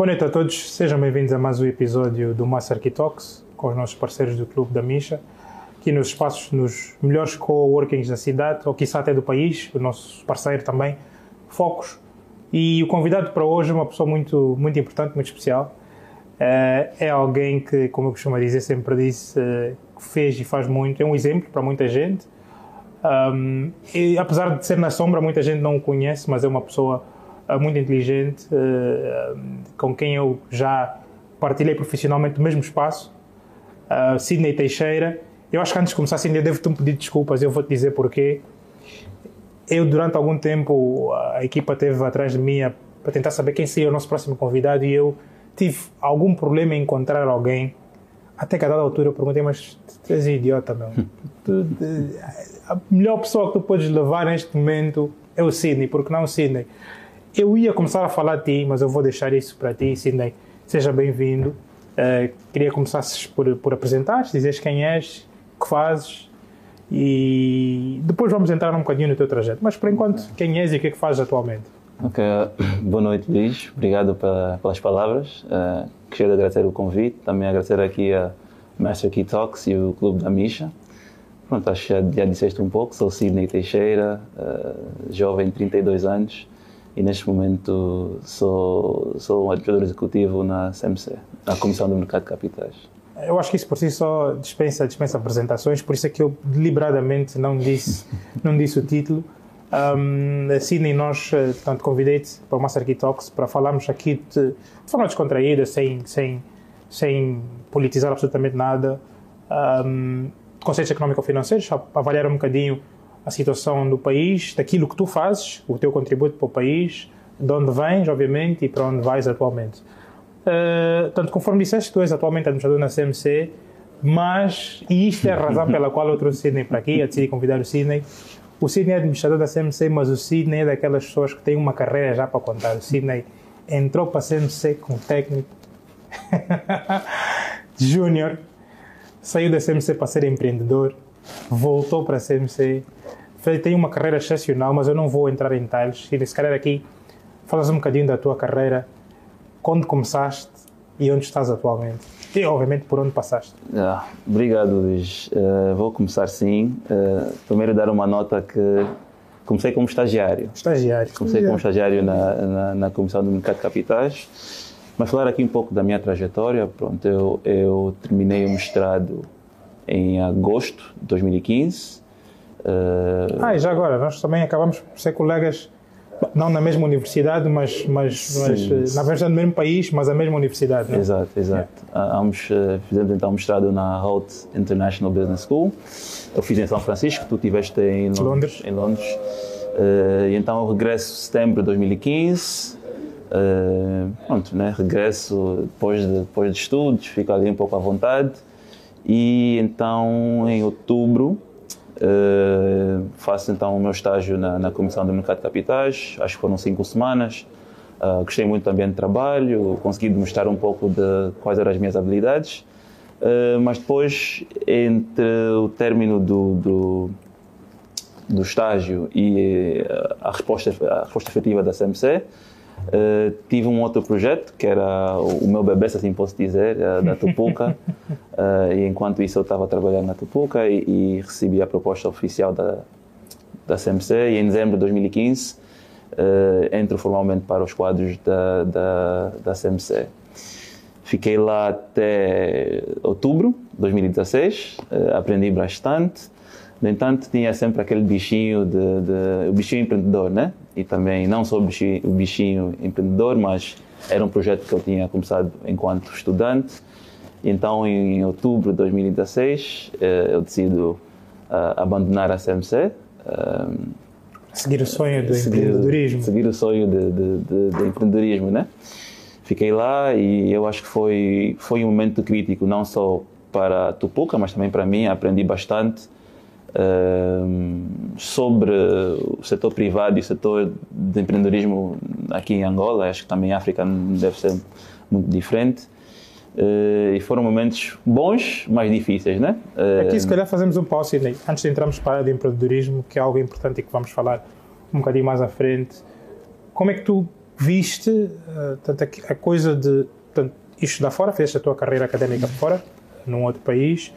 Boa noite a todos, sejam bem-vindos a mais um episódio do Master Talks com os nossos parceiros do Clube da Misha, aqui nos espaços, nos melhores coworkings da cidade, ou quiçá até do país, o nosso parceiro também, Focos. E o convidado para hoje é uma pessoa muito, muito importante, muito especial. Eh, é alguém que, como eu costumo dizer, sempre disse, eh, fez e faz muito, é um exemplo para muita gente. E apesar de ser na sombra, muita gente não o conhece, mas é uma pessoa muito inteligente, uh, com quem eu já partilhei profissionalmente o mesmo espaço. Uh, Sidney Teixeira. Eu acho que antes de começar, Sidney, eu devo-te um pedido de desculpas, eu vou-te dizer porquê. Eu, durante algum tempo, a equipa esteve atrás de mim para tentar saber quem seria o nosso próximo convidado e eu tive algum problema em encontrar alguém. Até que a dada altura eu perguntei, mas tu és idiota, meu. Tu, a melhor pessoa que tu podes levar neste momento é o Sidney, porque não o Sidney. Eu ia começar a falar de ti, mas eu vou deixar isso para ti, Sidney. Seja bem-vindo. Uh, queria começar por, por apresentar, dizeres quem és, o que fazes e depois vamos entrar um bocadinho no teu trajeto. Mas por enquanto, quem és e o que é que fazes atualmente? Ok, boa noite Luís, obrigado pela, pelas palavras. Uh, queria agradecer o convite, também agradecer aqui a Master Key Talks e o Clube da Misha. Pronto, acho que já, já disseste um pouco, sou Sidney Teixeira, uh, jovem, 32 anos, e neste momento sou, sou um administrador executivo na CMC, na Comissão do Mercado de Capitais. Eu acho que isso por si só dispensa, dispensa apresentações, por isso é que eu deliberadamente não disse, não disse o título. Um, Sidney, nós, eh, portanto, convidei-te para o Master Key Talks para falarmos aqui de, de forma descontraída, sem, sem, sem politizar absolutamente nada. Um, conceitos económico-financeiros, avaliar um bocadinho a situação do país, daquilo que tu fazes, o teu contributo para o país, de onde vens, obviamente, e para onde vais atualmente. Uh, tanto conforme disseste, tu és atualmente administrador na CMC, mas, e isto é a razão pela qual eu trouxe o Sidney para aqui, eu decidi convidar o Sidney. O Sidney é administrador da CMC, mas o Sidney é daquelas pessoas que têm uma carreira já para contar. O Sidney entrou para a CMC com técnico júnior, saiu da CMC para ser empreendedor, voltou para a CMC, tem uma carreira excepcional, mas eu não vou entrar em detalhes. E se calhar aqui falas um bocadinho da tua carreira, quando começaste e onde estás atualmente. E, obviamente, por onde passaste. Ah, obrigado, Luís. Uh, vou começar sim. Uh, primeiro, dar uma nota que comecei como estagiário. Estagiário. Comecei como estagiário na, na, na Comissão do Mercado de Capitais mas falar aqui um pouco da minha trajetória, pronto, eu, eu terminei o mestrado em agosto de 2015. Uh... Ah, e já agora, nós também acabamos por ser colegas, não na mesma universidade, mas, mas, mas na verdade no mesmo país, mas a mesma universidade. Não? É? Exato, exato. Yeah. Ambos uh, fizemos então mestrado na Holt International Business School. Eu fiz em São Francisco, tu estiveste em Londres. Londres. Em Londres. Uh, e então eu regresso em setembro de 2015 Uh, pronto, né? regresso depois de, depois de estudos, fico ali um pouco à vontade e então em outubro uh, faço então o meu estágio na, na, Comissão do Mercado de Capitais, acho que foram cinco semanas, uh, gostei muito também do trabalho, consegui demonstrar um pouco de quais eram as minhas habilidades, mas depois entre o término do, do, do estágio e a resposta, a resposta efetiva da CMC, Uh, tive um outro projeto que era o meu bebê, se assim posso dizer, uh, da Tupuca. uh, e enquanto isso eu estava trabalhando na Tupuca e, e, recebi a proposta oficial da, da CMC. E em dezembro de 2015 entro formalmente para os quadros da, da, da CMC. Fiquei lá até outubro de 2016, aprendi bastante. No entanto, tinha sempre aquele bichinho de, de o bichinho empreendedor, né? E também não só o bichinho, o bichinho empreendedor, mas era um projeto que eu tinha começado enquanto estudante. Então, em outubro de 2016, eh, eu decido uh, abandonar a CMC. Eh, seguir o sonho do seguir, empreendedorismo. Seguir o sonho de, empreendedorismo, né? Fiquei lá e eu acho que foi, foi um momento crítico, não só para Tupuca, mas também para mim. Aprendi bastante sobre o setor privado e o setor de empreendedorismo aqui em Angola, acho que também em África deve ser muito diferente. Uh, e foram momentos bons, mas difíceis, né? Uh, Aqui, se calhar, fazemos um pause, antes de entrarmos para a área de empreendedorismo, que é algo importante e que vamos falar um bocadinho mais à frente. Como é que tu viste uh, tanto a, coisa de tanto, isto da fora, fizeste a tua carreira académica fora, num outro país,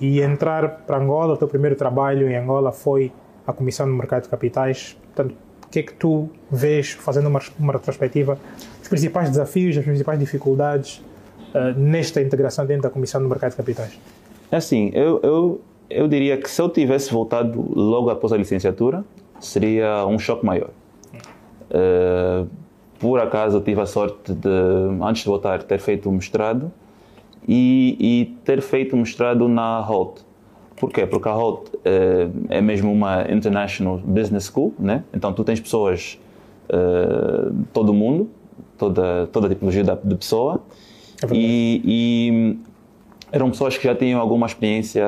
e entrar para Angola, o teu primeiro trabalho em Angola foi a Comissão do Mercado de Capitais. Portanto, o que é que tu vês, fazendo uma, uma retrospectiva, os principais desafios, as principais dificuldades uh, nesta integração dentro da Comissão do Mercado de Capitais? É assim, eu, eu, eu diria que se eu tivesse voltado logo após a licenciatura, seria um choque maior. Uh, por acaso eu tive a sorte de, antes de voltar, ter feito o mestrado e, e ter feito mestrado na HOLT. Porquê? Porque a HOLT uh, é mesmo uma International Business School, né? então tu tens pessoas, uh, todo mundo, toda, toda a tipologia de pessoa, é e, e, eram pessoas que já tinham alguma experiência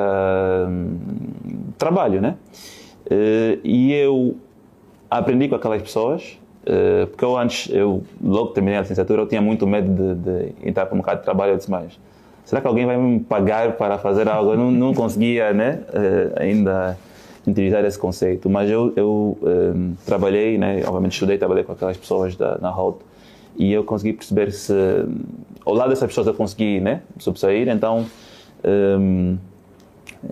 de um, trabalho, né? Uh, e eu aprendi com aquelas pessoas, uh, porque eu antes, eu logo terminei a licenciatura, eu tinha muito medo de, de entrar para o mercado de trabalho. Eu disse, mas será que alguém vai me pagar para fazer algo? Eu não, não conseguia, né? Uh, ainda utilizar esse conceito, mas eu, eu um, trabalhei, né? Obviamente estudei, trabalhei com aquelas pessoas da, na HOT e eu consegui perceber se ao lado dessas pessoas eu consegui, né? Subsair, então um,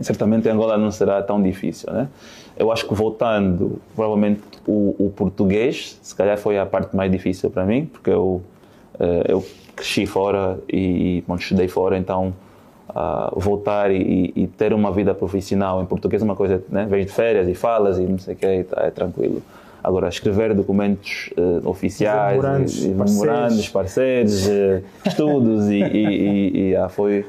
certamente Angola não será tão difícil, né? Eu acho que voltando, provavelmente o, o, português, se calhar foi a parte mais difícil para mim, porque eu, eu cresci fora e bom, estudei fora, então uh, voltar e, e, ter uma vida profissional em português é uma coisa, né? Vens de férias e falas e não sei o que, tá, é tranquilo. Agora, escrever documentos uh, oficiais, memorandos, parceiros, uh, estudos e, e, e, foi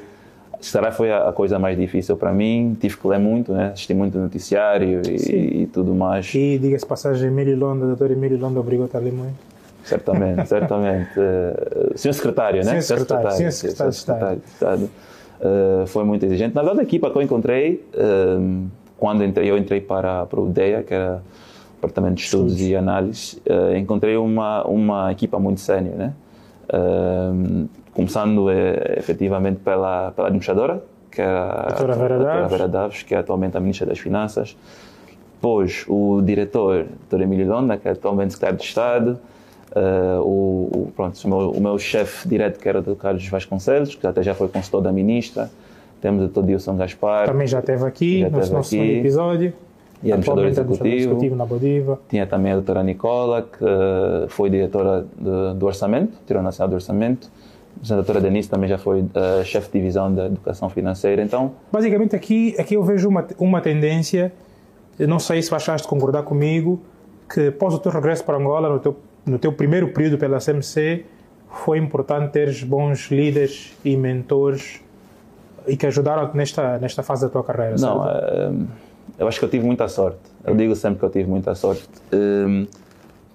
será foi a, coisa mais difícil para mim. Tive que ler muito, né? assisti muito noticiário e, e tudo mais. E diga-se passagem, Emílio Londa, doutor Emílio Londa, obrigou-te a ler muito. Certamente, certamente. Uh, senhor secretário, né? Senhor secretário, senhor secretário, secretário de Estado. Uh, foi muito exigente. Na verdade, a equipa que eu encontrei, uh, quando entrei, eu entrei para, para o DEA, que era o Departamento de Estudos, Estudos. e Análise, encontrei uma, uma equipa muito sénior, né? começando efetivamente pela, pela administradora, que é a doutora Vera, Vera Daves, que é atualmente a Ministra das Finanças. Depois, o diretor, doutor Emílio Londa, que é atualmente secretário de Estado. Uh, o, o, pronto, o meu, meu chefe direto, que era o Dr. Carlos Vasconcelos, que até já foi consultor da Ministra. Temos o Dr. Dilson Gaspar. Também já esteve aqui, já no nosso aqui. segundo episódio. E administrador executivo. executivo na Bodiva. Tinha também a doutora Nicola, que foi diretora de, do Orçamento, tirou Nacional do Orçamento a doutora Denise também já foi uh, chefe de divisão da educação financeira, então... Basicamente aqui, aqui eu vejo uma, uma tendência, não sei se de concordar comigo, que após o teu regresso para Angola, no teu, no teu primeiro período pela CMC, foi importante teres bons líderes e mentores e que ajudaram nesta, nesta fase da tua carreira, Não, uh, eu acho que eu tive muita sorte. Eu digo sempre que eu tive muita sorte. Uh,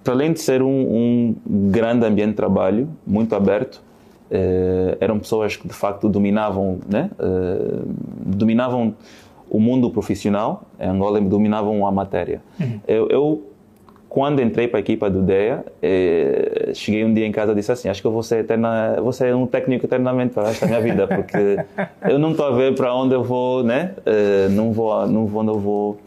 para além de ser um, um grande ambiente de trabalho, muito aberto, uh, eram pessoas que de facto dominavam, né? Uh, dominavam o mundo profissional em Angola dominavam a matéria. Uhum. Eu, eu, quando entrei para a equipa do DEA, eh, cheguei um dia em casa e disse assim: Acho que eu vou ser, eterna, vou ser um técnico eternamente para esta minha vida, porque eu não estou a ver para onde eu vou, né? Eh, não vou, não vou, não vou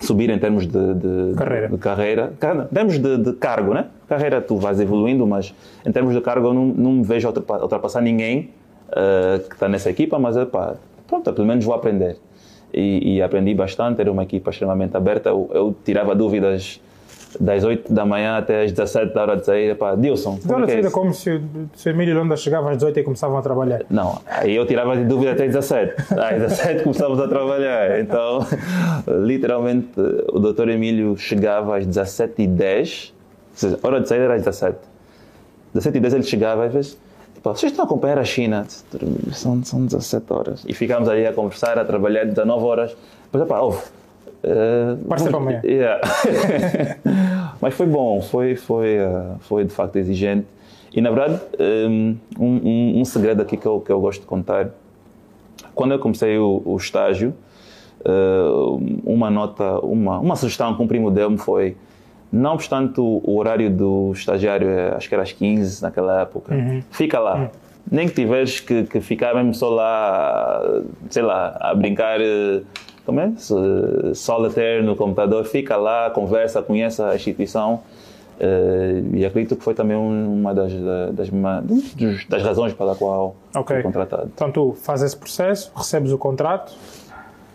subir em termos de, de carreira. De, carreira. Em termos de, de, cargo, né? Carreira tu vais evoluindo, mas em termos de cargo eu não, não me vejo ultrapassar ninguém uh, que está nessa equipa, mas pá, pronto, pelo menos vou aprender. E, e, aprendi bastante, era uma equipa extremamente aberta, eu, eu tirava dúvidas das 8 da manhã até as 17 da hora de sair, pá, Dilson. Como então, é, é como se, se o Emílio Londa chegava às 18 e começavam a trabalhar. Não, aí eu tirava de dúvida até 17. Às 17 começávamos a trabalhar. Então, literalmente, o doutor Emílio chegava às 17 e 10, ou seja, a hora de sair era às 17. 17 e 10 ele chegava, às vezes, tipo, vocês estão a acompanhar a China? São, são 17 horas. E ficámos ali a conversar, a trabalhar 19 horas. Depois, pá, ouve, Uh, Parece para amanhã. Yeah. Mas foi bom, foi, foi, uh, foi de facto exigente. E na verdade, um, um, um, segredo aqui que eu, que eu gosto de contar: quando eu comecei o, o estágio, uh, uma nota, uma, uma sugestão que um primo deu-me foi: não obstante o, o, horário do estagiário, acho que era às 15 naquela época, uhum. fica lá. Uhum. Nem que tiveres que, que ficar mesmo só lá, sei lá, a brincar é? Solitaire no computador, fica lá, conversa, conhece a instituição. Uh, e acredito que foi também uma das, das, das, das razões pela qual okay. fui contratado. Então tu fazes esse processo, recebes o contrato,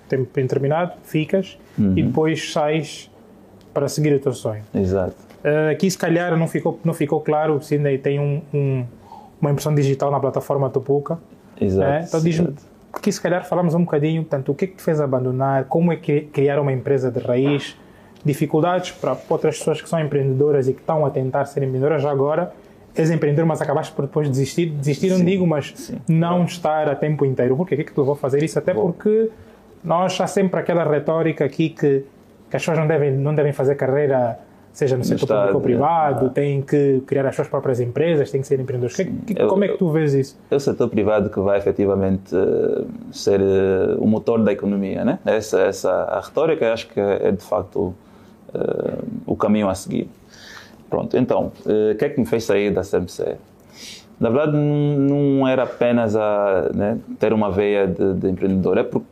tempo indeterminado, ficas uhum. e depois sais para seguir o teu sonho. Exato. Uh, aqui se calhar não ficou, não ficou claro se ainda tem um, um, uma impressão digital na plataforma Tupuca. Exato. É? Então diz-me, aqui se calhar falamos um bocadinho, portanto, o que é que te fez abandonar, como é que criar uma empresa de raiz, dificuldades para outras pessoas que são empreendedoras e que estão a tentar ser empreendedoras agora, és empreendedor, mas acabaste por depois desistir. Desistir, não digo, mas sim. não estar a tempo inteiro. Por que é que tu vou fazer isso? Até Bom. porque nós há sempre aquela retórica aqui que, que as pessoas não devem, não devem fazer carreira, seja no setor público ou privado, têm que criar as suas próprias empresas, têm que ser empreendedores. Que, que, como é que tu vês isso? É o setor privado que vai efetivamente uh, ser uh, o motor da economia. Né? Essa, essa a retórica acho que é de facto uh, o caminho a seguir. Pronto, então, o que é que me fez sair da CMC? Na verdade, não era apenas a né, ter uma veia de, de empreendedor, é porque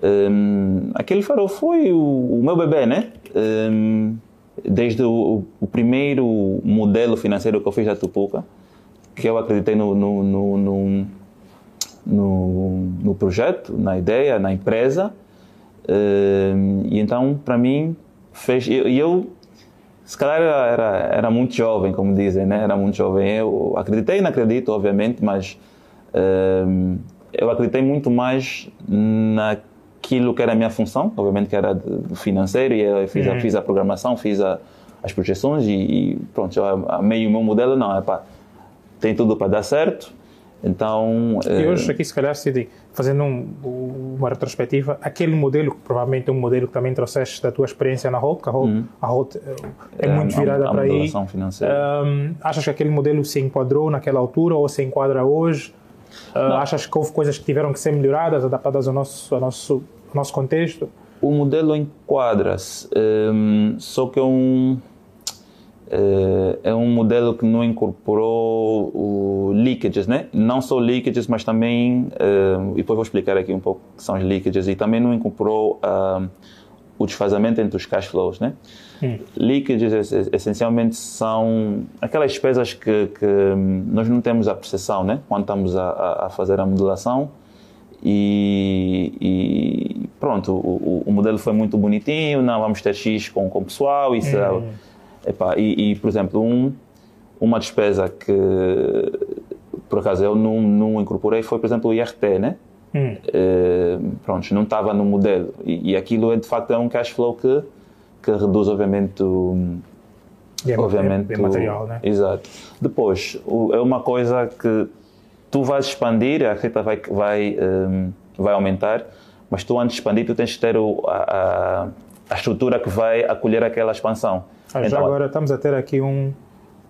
um, aquele farol foi o, o, meu bebê, né? Um, desde o, o, primeiro modelo financeiro que eu fiz da Tupuca, que eu acreditei no, no, no, no, no projeto, na ideia, na empresa. Um, e então, para mim, fez. E eu, se calhar, era, era muito jovem, como dizem, né? Era muito jovem. Eu acreditei e não acredito, obviamente, mas eu acreditei muito mais na aquilo que era a minha função, obviamente que era financeiro, e eu fiz, uhum. a, fiz a programação, fiz a, as projeções e, e pronto, eu amei o meu modelo, não, é pá, tem tudo para dar certo, então... E eh, hoje aqui se calhar, Cid, fazendo um, uma retrospectiva, aquele modelo, que provavelmente é um modelo que também trouxeste da tua experiência na Holt, que a Holt, uhum. a Holt eh, é, é muito virada a, a para aí. Um, achas que aquele modelo se enquadrou naquela altura ou se enquadra hoje? Uh, achas que houve coisas que tiveram que ser melhoradas, adaptadas ao nosso, ao nosso, nosso contexto? O modelo enquadra-se, um, só que é um, eh, é um modelo que não incorporou o leakages, né? Não só leakages, mas também, uh, e depois vou explicar aqui um pouco o que são os leakages, e também não incorporou uh, o desfazamento entre os cash flows, né? Hum. Leakages essencialmente são aquelas despesas que, que hum, nós não temos a percepção, né? Quando estamos a, a fazer a modulação e, e pronto, o, o, modelo foi muito bonitinho, não vamos ter X com, com o pessoal, isso hum. é, epá, e, e, por exemplo, um, uma despesa que por acaso eu não, não incorporei foi, por exemplo, o IRT, né? Hum. Uh, pronto, não estava no modelo. E, e, aquilo é de facto é um cash flow que, que reduz, obviamente, o, e é, obviamente, é, é material, né? Exato. Depois, o, é uma coisa que tu vais expandir, a receita vai, vai, um, vai aumentar, mas tu antes de expandir, tu tens que ter o, a, a, estrutura que vai acolher aquela expansão. Ah, então, já agora estamos a ter aqui um,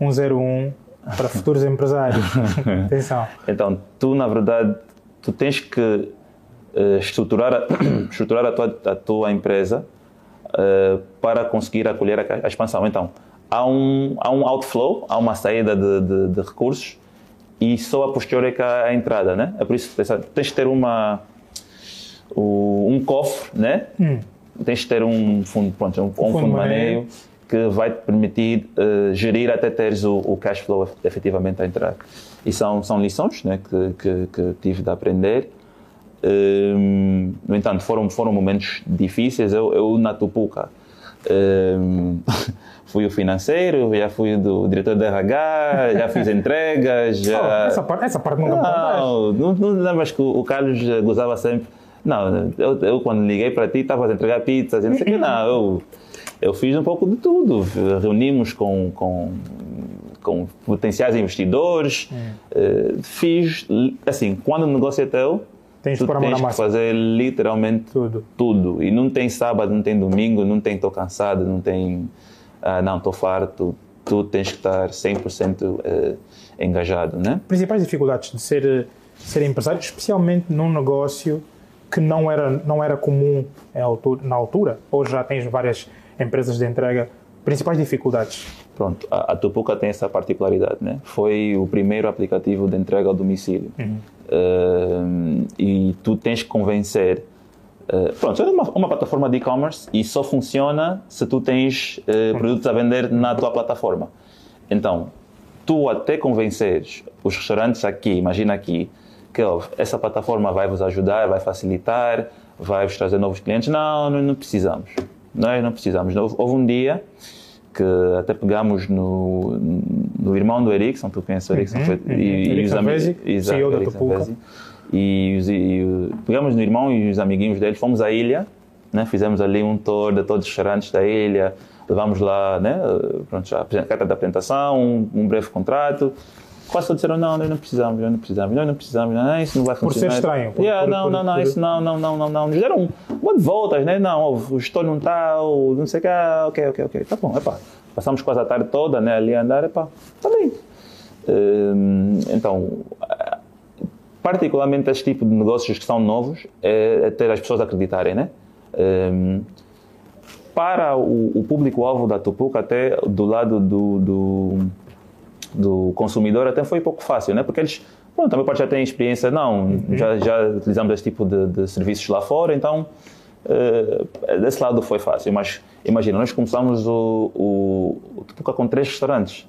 um 01 para futuros empresários. Atenção. Então, tu, na verdade, tu tens que uh, estruturar, a, estruturar a, tua, a tua empresa uh, para conseguir acolher a, a, expansão. Então, há um, há um outflow, há uma saída de, de, de recursos e só a posteriori é que a entrada, né? É por isso que tens que ter uma, um cofre, né? Hum. Tens que ter um fundo, pronto, um, um fundo, fundo maneio que vai te permitir uh, gerir até teres o, o, cash flow efetivamente a entrar. E são, são lições né, que, que, que tive de aprender. Um, ehm, no entanto, foram, foram momentos difíceis. Eu, eu na Tupuca, um, ehm, fui o financeiro, já fui do diretor de RH, já fiz entregas. Já... Oh, essa, parte, essa parte não Não, não, não lembras que o Carlos gozava sempre. Não, eu, eu quando liguei para ti, estava a entregar pizzas, não sei o que, não, eu eu fiz um pouco de tudo. Reunimos com, com, com potenciais investidores, uh, fiz, assim, quando o negócio é teu, tens, tu tens que fazer literalmente tudo. tudo. E não tem sábado, não tem domingo, não tem estou cansado, não tem, ah, não, estou farto. Tu tens que estar 100% uh, eh, engajado, né? Principais dificuldades de ser, ser empresário, especialmente num negócio que não era, não era comum na altura. Hoje já tens várias empresas de entrega, principais dificuldades? Pronto, a, a Tupuca tem essa particularidade, né? Foi o primeiro aplicativo de entrega ao domicílio. Uhum. Uh, e tu tens que convencer Uh, pronto, é uma, uma plataforma de e-commerce e só funciona se tu tens uh, produtos a vender na tua plataforma. Então, tu até convenceres os restaurantes aqui, imagina aqui, que ó, essa plataforma vai vos ajudar, vai facilitar, vai vos trazer novos clientes. Não, não, não precisamos. Nós não precisamos. Houve um dia que até pegamos no, no irmão do Erickson, tu conheces o Erickson, uhum, uhum. e, e os amigos. CEO da Tupuca. E, e, pegamos no irmão e os amiguinhos dele, fomos à ilha, né? fizemos ali um tour de todos os restaurantes da ilha, levamos lá né? Pronto, a carta da apresentação, um, um breve contrato. Quase todos disseram, não, nós não precisamos, nós não precisamos, nós não precisamos, não, isso não vai funcionar. Por ser estranho. Por, yeah, por, não, por, não, não, isso não, não, não, não, não. Nos deram um de voltas, né? Não, o gestor não está, não sei o que, ok, ok, ok. Tá bom, epá. Passamos quase a tarde toda né, ali a andar, epá, tá bem. Hum, então, particularmente este tipo de negócios que são novos, é, é ter as pessoas acreditarem, né? Um, para o, o público-alvo da Tupuca, até do lado do, do, do, consumidor, até foi pouco fácil, né? Porque eles, bom, também pode já ter experiência, não, uhum. já, já utilizamos esse tipo de, de serviços lá fora, então uh, desse lado foi fácil. Mas imagina, nós começamos o, o, o Tupuca com três restaurantes.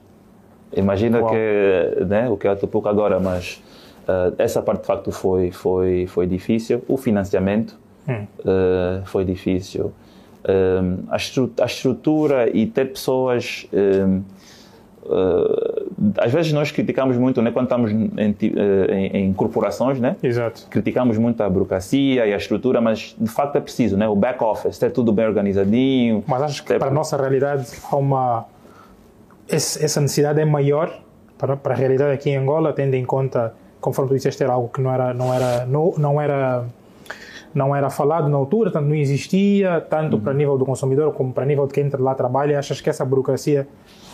Imagina Uau. que, né, o que é a Tupuca agora, mas Uh, essa parte de facto foi, foi, foi difícil. O financiamento hum. uh, foi difícil. Um, a, estru a, estrutura e ter pessoas. Um, uh, às vezes nós criticamos muito, né, quando estamos em, em, em, corporações, né? Exato. Criticamos muito a burocracia e a estrutura, mas de facto é preciso, né? O back office, ter tudo bem organizadinho. Mas acho que para a nossa realidade há uma essa necessidade é maior para, para a realidade aqui em Angola, tendo em conta conforme tu disseste, era algo que não era, não era, não, não era, não era falado na altura, tanto não existia, tanto uhum. para nível do consumidor como para nível de quem lá trabalha. Achas que essa burocracia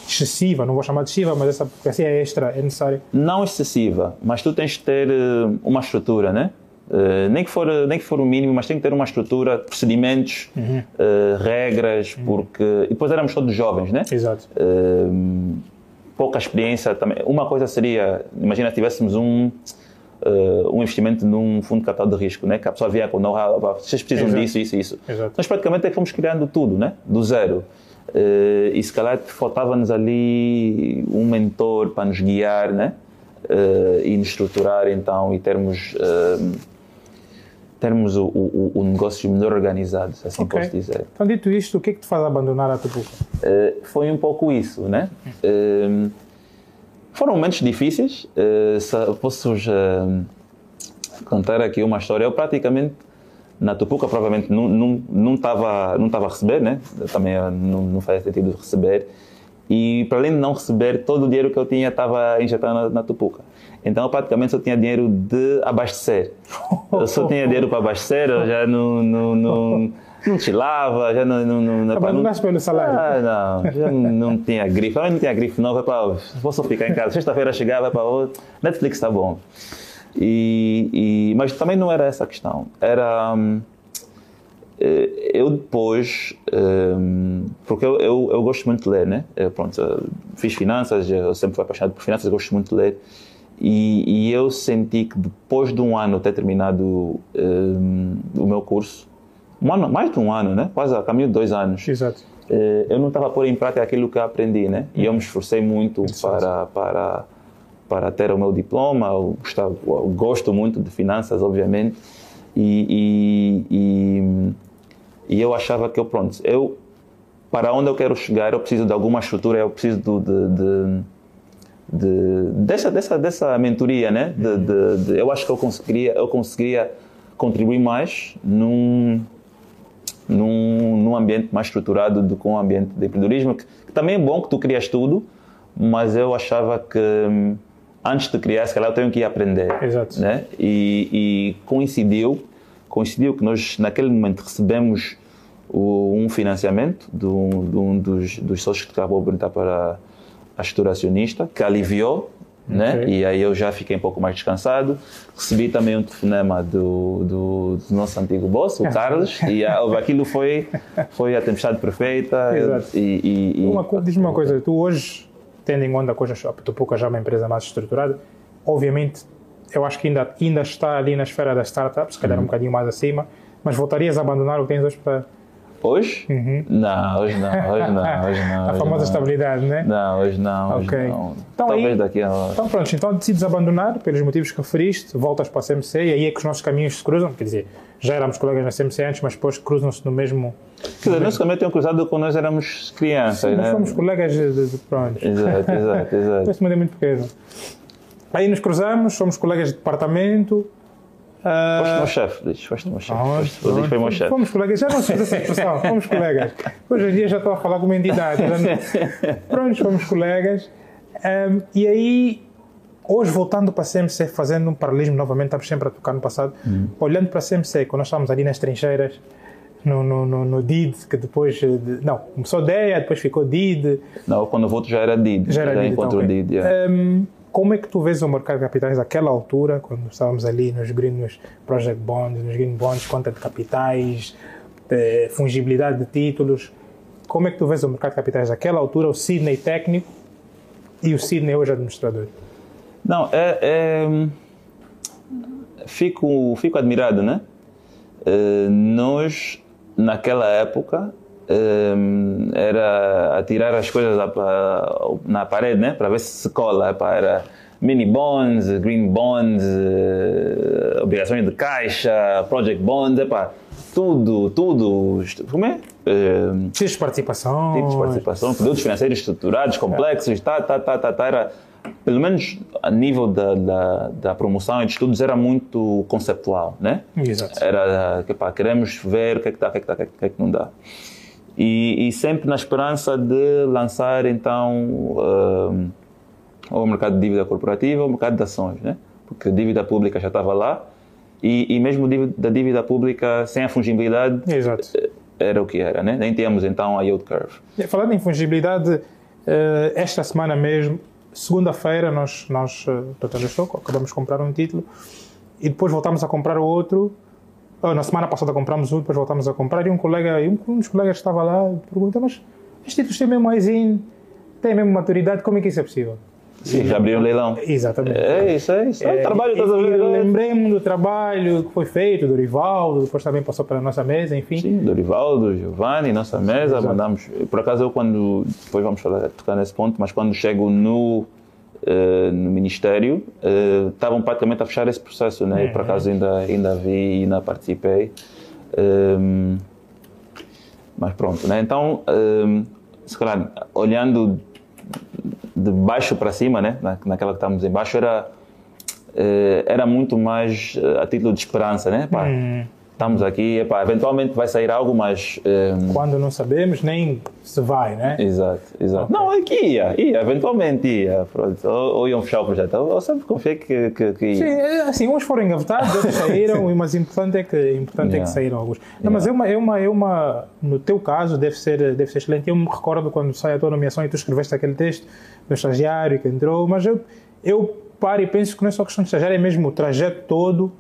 excessiva, não vou chamar de excessiva, mas essa burocracia extra é necessária? Não excessiva, mas tu tens de ter uh, uma estrutura, né? Uh, nem, que for, nem que for o mínimo, mas tem que ter uma estrutura, procedimentos, uhum. uh, regras, uhum. porque. E depois éramos todos jovens, né? Exato pouca experiência também. Uma coisa seria, imagina se tivéssemos um uh, um investimento num fundo de capital de risco, né? Que a pessoa via com know-how, vocês precisam Exato. disso, isso, isso. Exato. Nós praticamente é que fomos criando tudo, né? Do zero. Uh, e se calhar faltava-nos ali um mentor para nos guiar, né? Uh, e nos estruturar então e termos termos o, o, o, negócio melhor organizado, assim okay. posso dizer. Então, dito isto, o que é que te faz abandonar a Tupuca? Uh, foi um pouco isso, né? Uh, foram momentos difíceis. Uh, posso já contar aqui uma história. Eu praticamente na Tupuca provavelmente não não não estava não estava a receber, né? Também não, não faz sentido receber. E para além de não receber, todo o dinheiro que eu tinha estava injetado na, na Tupuca. Então, eu praticamente só tinha dinheiro de abastecer. Eu só tinha dinheiro para abastecer, eu já não, não, não, não chilava, já não... não, não, não Abandonaste pelo salário? Ah, não, já não tinha grife. Eu não tinha grife não, para... Posso ficar em casa. Sexta-feira chegava para... Netflix está bom. E, e, mas também não era essa a questão. Era... Hum, eh, eu depois, hum, porque eu, eu, eu, gosto muito de ler, né? Eu, pronto, fiz finanças, eu sempre fui apaixonado por finanças, gosto muito de ler. E, e, eu senti que depois de um ano ter terminado um, o meu curso, um ano, mais de um ano, né? quase a caminho de dois anos, Exato. Uh, eu não estava a pôr em prática aquilo que eu aprendi. Né? E eu me esforcei muito para, para, para ter o meu diploma. Eu, gostava, eu gosto muito de finanças, obviamente. E, e, e, e, eu achava que eu, pronto, eu, para onde eu quero chegar, eu preciso de alguma estrutura, eu preciso de, de, de de, dessa, dessa, dessa mentoria, né? De, de, de, eu acho que eu conseguiria, eu conseguiria contribuir mais num, num, num ambiente mais estruturado do que um ambiente de empreendedorismo, que, que, também é bom que tu crias tudo, mas eu achava que hum, antes de criar, se calhar eu tenho que ir aprender. Exato. Né? E, e coincidiu, coincidiu que nós naquele momento recebemos o, um financiamento de um, dos, dos sócios que acabou de perguntar para a estrutura acionista, que aliviou, né? okay. né? E aí eu já fiquei um pouco mais descansado. Recebi também um telefonema do, do, do nosso antigo boss, o Carlos, e a, aquilo foi, foi a tempestade perfeita. Exato. E, e, e uma, diz-me uma coisa, tu hoje, tendo em conta a Coisa tu pouco já é uma empresa mais estruturada, obviamente eu acho que ainda, ainda está ali na esfera das startups, se calhar uhum. um bocadinho mais acima, Mas voltarias a abandonar o que tens hoje para. Hoje? Uhum. Não, hoje não, hoje não, hoje não. a hoje famosa não. estabilidade, né? Não, hoje não, hoje Ok. não. Então Talvez aí- daqui a... Então pronto, então decides abandonar pelos motivos que referiste, voltas para a CMC e aí é que os nossos caminhos se cruzam. Quer dizer, já éramos colegas na CMC antes, mas depois cruzam-se no mesmo. Quer dizer, nós também temos cruzado quando nós éramos crianças, Nós né? fomos colegas de, de, de pronto. Exato, exato, exato. Este mundo é muito pequeno. Aí nos cruzamos, somos colegas de departamento. Ah, Foste meu chefe, diz, foste meu chefe. Foste- Diz, foi meu chefe. Fomos colegas, já não se usa essa expressão, fomos colegas. Hoje em dia já estou a falar com uma entidade. não- Pronto, fomos colegas. Ahm, e aí, hoje voltando para a CMC, fazendo um paralelismo novamente, estamos sempre a tocar no passado, olhando para a CMC, quando nós estávamos ali nas trincheiras, no, no, no, no DID, que depois. eh, não, começou DEA, depois ficou DID, Não, quando eu volto já era Did. já era DID. encontro então, ok. Did, yeah. Ahm, como é que tu vês o mercado de capitais daquela altura, quando estávamos ali nos green, nos project bonds, nos green bonds, conta de capitais, de fungibilidade de títulos? Como é que tu vês o mercado de capitais daquela altura, o Sydney técnico e o Sydney hoje administrador? Não, é, é- fico, fico admirado, né? Eh, nós, naquela época, eh, era atirar as coisas na parede, né? Para ver se se cola. Epá, Era mini bonds, green bonds, eh, obrigações de caixa, project bonds, epá, tudo, tudo. Como é? Eh, Tipos de participação. tipos de participação, produtos financeiros estruturados, complexos, tá, tá, tá, tá, tá, era, pelo menos a nível da, da, da promoção e de estudos, era muito conceptual, né? Exato. Era, que, pá, queremos ver o que é que dá, o que é que dá, o que é que não dá. E, e sempre na esperança de lançar, então, ou o mercado de dívida corporativa ou o mercado de ações, né? Porque a dívida pública já estava lá e, e mesmo dívida- da dívida pública sem a fungibilidade Exato. era o que era, né? Nem tínhamos então a yield curve. Falando em fungibilidade, eh, esta semana mesmo, segunda-feira, nós, nós eh, eu estou, acabamos de comprar um título e depois voltamos a comprar o outro. Oh, na semana passada compramos um, depois voltamos a comprar. E um colega, e um, um dos colegas estava lá pergunta: Mas estes títulos têm mesmo ISIN, têm mesmo maturidade, como é que isso é possível? Sim, já abriram leilão. Exatamente. É isso, é isso. É, trabalho e, todas as e vezes. lembrei-me do trabalho que foi feito, do Rivaldo, depois também passou pela nossa mesa, enfim. Sim, Dorivaldo, Giovanni, nossa mesa, mandamos. Por acaso eu quando. Depois vamos falar, tocar nesse ponto, mas quando chego no. Eh, no Ministério, eh, estavam praticamente a fechar esse processo, né? Eu, por acaso ainda, ainda vi e ainda participei. Ehm, mas pronto, né? Então, ehm, se calhar, olhando de baixo para cima, né? Na, naquela que estamos embaixo, era, eh, era muito mais a título de esperança, né? Pá, Estamos aqui, epá, eventualmente vai sair algo, mas. ehm, Quando não sabemos, nem se vai, né? Exato, exato. Não, é que ia, ia, eventualmente ia. Pronto. Ou, ou iam fechar o projeto. Eu, eu sempre confiei que, que, que ia. Sim, é assim, uns foram engavetados, outros saíram, mas o importante é que, importante é que Yeah. saíram alguns. Não, mas é uma, é, uma, é uma, no teu caso, deve ser, deve ser excelente. Eu me recordo quando sai a tua nomeação e tu escreveste aquele texto do estagiário que entrou, mas eu, eu paro e penso que não é só questão de estagiário, é mesmo o trajeto todo,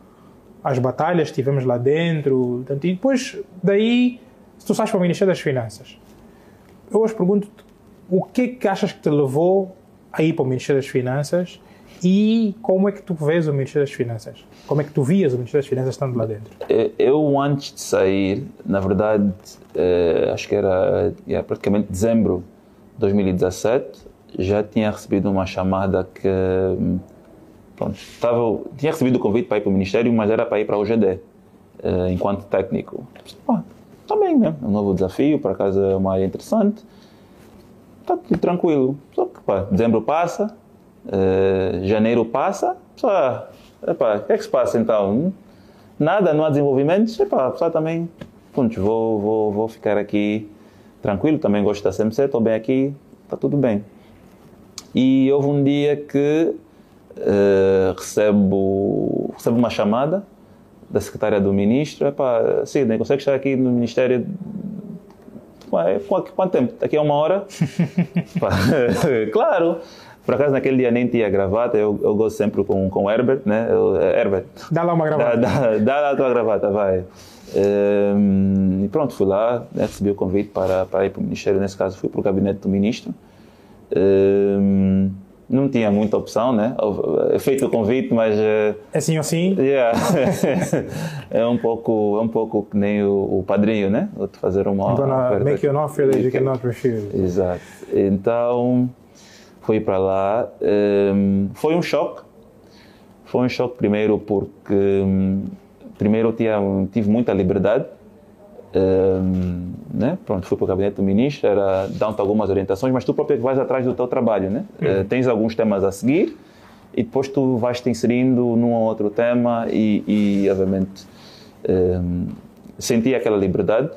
as batalhas que tivemos lá dentro, portanto, e depois, daí, se tu sais para o Ministério das Finanças, eu hoje pergunto-te o que é que achas que te levou a ir para o Ministério das Finanças e como é que tu vês o Ministério das Finanças? Como é que tu vias o Ministério das Finanças estando lá dentro? Eu, antes de sair, na verdade, eh, acho que era praticamente dezembro de 2017, já tinha recebido uma chamada que. Pronto, tinha recebido o convite para ir para o Ministério, mas era para ir para o GD, eh, enquanto técnico. Ah, está bem, né? Um novo desafio, por acaso é uma área interessante. Tudo tranquilo. Só que, pá, dezembro passa, eh, janeiro passa, só, epá, o que é que se passa então? Nada, não há desenvolvimentos, epá, só também, pronto, vou, vou, vou ficar aqui tranquilo, também gosto da CMC, estou bem aqui, está tudo bem. E houve um dia que eh, recebo, recebo uma chamada da secretária do ministro, epá, Sidney, consegue estar aqui no Ministério quanto, tempo? Daqui a uma hora? Pá, claro! Por acaso naquele dia nem tinha gravata, eu, eu gosto sempre com, com o Herbert, né? Eu, eh, Herbert, Dá lá uma dá, gravata. dá, dá lá a tua gravata, vai. Ehm, e pronto, fui lá, né, recebi o convite para, para ir para o Ministério, nesse caso fui para o gabinete do ministro. Ehm, não tinha muita opção, né? É feito o convite, mas é assim ou assim. Yeah. é um pouco, é um pouco que nem o, o padrinho, né? Vou te fazer uma. I'm gonna make you an offer that you cannot refuse. Exato. Então fui para lá. Um, foi um choque. Foi um choque primeiro porque um, primeiro tinha, tive muita liberdade um, né? Pronto, fui para o gabinete do ministro, era dar-te algumas orientações, mas tu próprio vais atrás do teu trabalho, né? Uhum. Uh, tens alguns temas a seguir e depois tu vais te inserindo num ou outro tema e, e obviamente, um, senti aquela liberdade.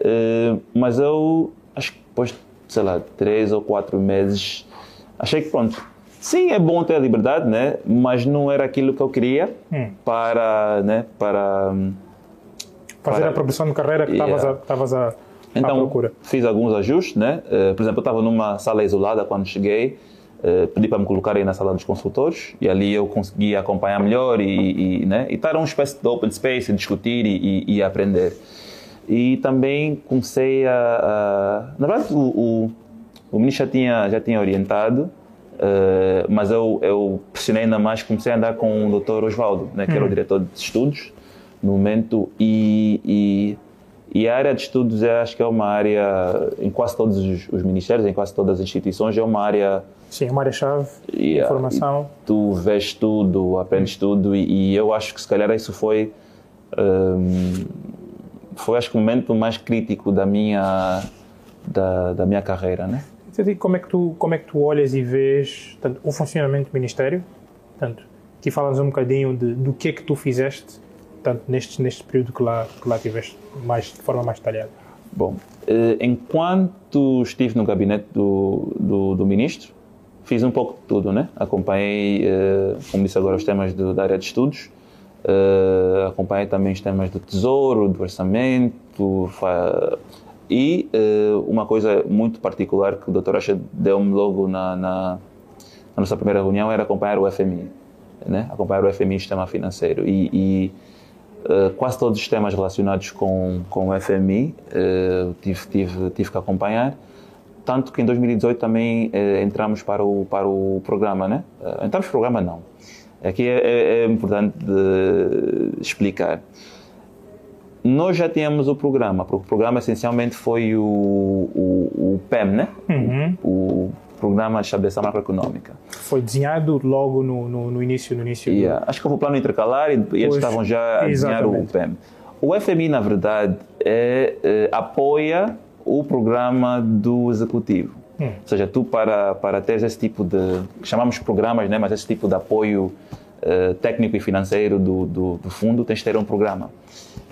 Uh, mas eu acho que depois, sei lá, três ou quatro meses, achei que pronto, sim, é bom ter a liberdade, né? Mas não era aquilo que eu queria hum. para, né? Para fazer para... a progressão de carreira que estavas yeah. a, a, então, à procura. fiz alguns ajustes, né? Uh, por exemplo, eu estava numa sala isolada quando cheguei, uh, pedi para me colocar aí na sala dos consultores e ali eu consegui acompanhar melhor e, e, né? e estar uma espécie de open space, discutir e, e, e aprender. E também comecei a... a... na verdade, o, o, o ministro já tinha, já tinha orientado, Uh, mas eu, eu pressionei ainda mais, comecei a andar com o Dr. Osvaldo, né, que era o hum. diretor de estudos, no momento e, e, e, a área de estudos eu acho que é uma área em quase todos os, os ministérios, em quase todas as instituições é uma área sim, é uma área-chave yeah, informação tu vês tudo, aprendes tudo e, e, eu acho que se calhar isso foi um, foi acho que o momento mais crítico da minha da, da minha carreira, né? Como é que tu como é que tu olhas e vês tanto, o funcionamento do ministério, tanto que falas um bocadinho de, do que é que tu fizeste tanto neste, neste período que lá, que lá tiveste mais, de forma mais detalhada? Bom, eh, enquanto estive no gabinete do, do, do, ministro, fiz um pouco de tudo, né? Acompanhei, eh, como disse agora, os temas do, da área de estudos, eh, acompanhei também os temas do tesouro, do orçamento, e uma coisa muito particular que o Dr. Acha deu-me logo na, na, na, nossa primeira reunião era acompanhar o FMI, né? Acompanhar o FMI, sistema financeiro. e, e Uh, quase todos os temas relacionados com, com o FMI uh, tive, tive, tive que acompanhar. Tanto que em 2018 também uh, entramos para o, para o programa, né? entramos para o programa, não. Aqui é, é, é importante explicar. Nós já tínhamos o programa, porque o programa essencialmente foi o, o, o PEM, né? Uhum. O, Programa de Estabilização Macroeconômica. Foi desenhado logo no, no, no início, no início. Yeah. Do... Acho que foi o plano intercalar e, e eles estavam já a desenhar o PEM. O FMI, na verdade, é, é, apoia o programa do executivo. Hum. Ou seja, tu para, para ter esse tipo de, chamamos programas, né, mas esse tipo de apoio uh, técnico e financeiro do, do, do, fundo, tens de ter um programa.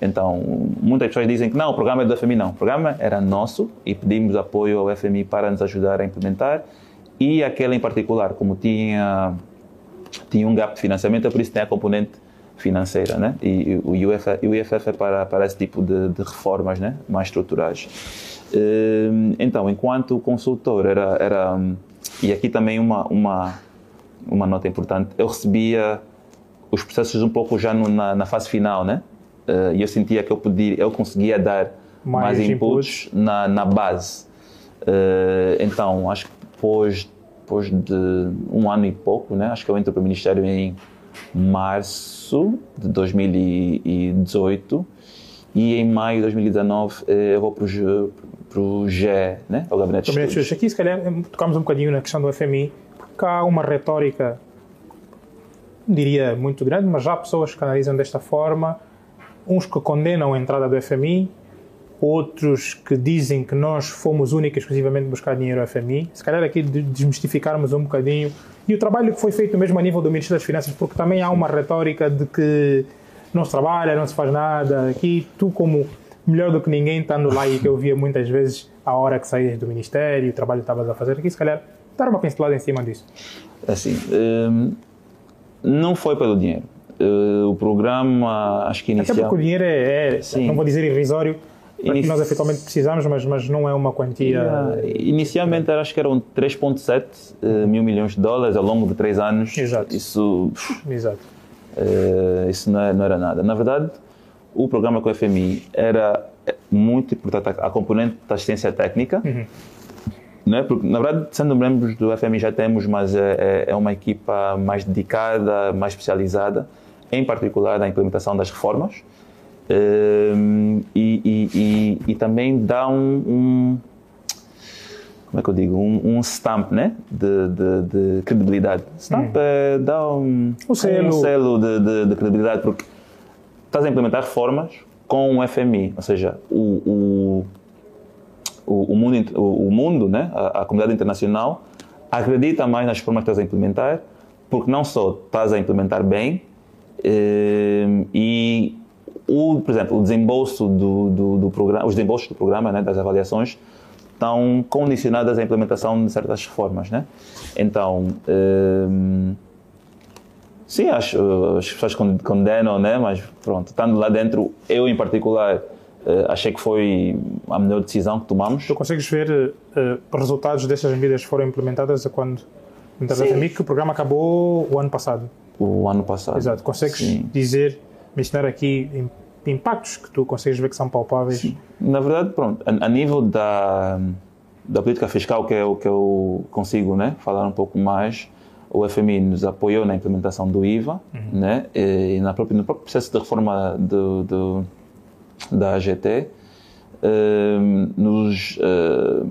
Então, muitas pessoas dizem que não, o programa é do FMI. Não, o programa era nosso e pedimos apoio ao FMI para nos ajudar a implementar e aquele em particular, como tinha, tinha um gap de financiamento, por isso tem a componente financeira, né? E, o IFF, o IFF é para, para esse tipo de, de reformas, né? Mais estruturais. Hum, então, enquanto consultor, era, era e aqui também uma, uma, uma nota importante, eu recebia os processos um pouco já no, na, na, fase final, né? Eh, e eu sentia que eu podia, eu conseguia dar mais, mais inputs, inputs, Na, na base. Eh, então, acho que depois, depois de um ano e pouco, né? acho que eu entro para o Ministério em março de 2018 e em maio de 2019 eh, eu vou para o, para o GE, né? o Gabinete de Estudos. Aqui, se calhar, tocamos um bocadinho na questão do FMI, porque há uma retórica, diria, muito grande, mas já há pessoas que analisam desta forma, uns que condenam a entrada do FMI, outros que dizem que nós fomos única e exclusivamente buscar dinheiro ao FMI. Se calhar aqui desmistificarmos um bocadinho. E o trabalho que foi feito mesmo a nível do Ministério das Finanças, porque também há uma retórica de que não se trabalha, não se faz nada. Aqui, tu, como melhor do que ninguém, estando lá e que eu via muitas vezes a hora que saías do Ministério, o trabalho que estavas a fazer, aqui, se calhar, dar uma pincelada em cima disso. Assim, hum, não foi pelo dinheiro. Uh, o programa, acho que inicial... Até porque o dinheiro é, é não vou dizer irrisório, que nós efetualmente precisamos, mas, mas não é uma quantia. Inicialmente era, acho que eram 3,7 uh, mil milhões de dólares ao longo de três anos. Exato. Isso, Exato. Uh, isso não, é, não, era nada. Na verdade, o programa com o FMI era muito importante, a componente da assistência técnica. Uhum. né? Porque, na verdade, sendo membros do FMI já temos, mas é, é, é uma equipa mais dedicada, mais especializada, em particular na implementação das reformas. Um, e, e, e, e, também dá um, um, como é que eu digo? Um, um stamp né? De, de, de credibilidade. Stamp hum. é, dá um, um selo, um selo de, de, de, credibilidade porque estás a implementar reformas com o FMI ou seja o, o, o, mundo o, mundo né? A, a comunidade internacional acredita mais nas reformas que estás a implementar porque não só estás a implementar bem um, e o, por exemplo, o desembolso do, do, do programa, os desembolsos do programa, né, das avaliações, estão condicionadas à implementação de certas reformas, né? Então, hum, sim, as, as pessoas condenam, né? Mas pronto, estando lá dentro, eu em particular Uh, achei que foi a melhor decisão que tomamos. Tu consegues ver uh, resultados dessas medidas que foram implementadas a quando Sim. que o programa acabou o ano passado? O ano passado. Exato. Consegues Sim. dizer mencionar aqui impactos que tu consegues ver que são palpáveis? Sim. Na verdade, pronto, a, a, nível da, da política fiscal, que é o que eu consigo né, falar um pouco mais, o FMI nos apoiou na implementação do IVA, uhum. né, e na própria, no próprio processo de reforma do, do da AGT, uh, nos, uh,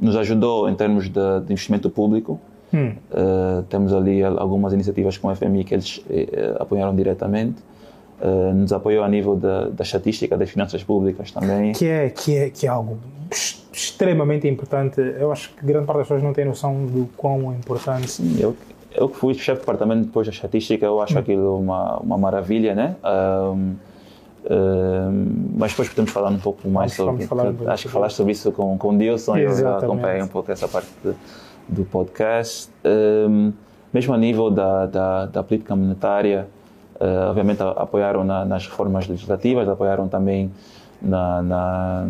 nos ajudou em termos de, de investimento público. Hum. Uh, temos ali algumas iniciativas com o FMI que eles eh, apoiaram diretamente. Uh, nos apoiou a nível da, da estatística das finanças públicas também. Que é, que é, que é algo extremamente importante. Eu acho que grande parte das pessoas não tem noção do quão importante. Sim, eu, eu que fui chefe de departamento depois da estatística, eu acho hum. aquilo uma, uma maravilha, né? Um, um, mas depois podemos falar um pouco mais sobre isso. Acho que falaste sobre isso com, com o Dilson, eu acompanhei um pouco essa parte de, do podcast. Um, mesmo a nível da, da, da política monetária, Uh, obviamente apoiaram na, nas reformas legislativas, apoiaram também na, na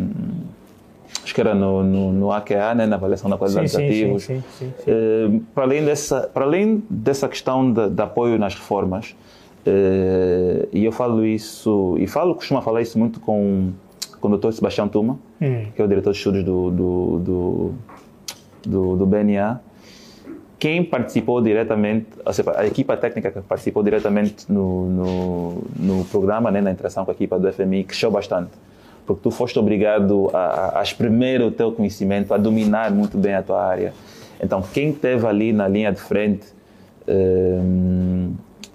acho que era no, no, no AQA, né, na avaliação da qualidade sim, dos ativos. Sim, sim, uh, para, além dessa, para além dessa questão de, de apoio nas reformas, uh, e eu falo isso, e falo, costumo falar isso muito com, com o Dr. Sebastião Tuma, hum. que é o diretor de estudos do, do, do, do, do BNA, quem participou diretamente, seja, a equipa técnica que participou diretamente no, no, no, programa, né, na interação com a equipa do FMI, cresceu bastante. Porque tu foste obrigado a, a exprimir o teu conhecimento, a dominar muito bem a tua área. Então, quem esteve ali na linha de frente um,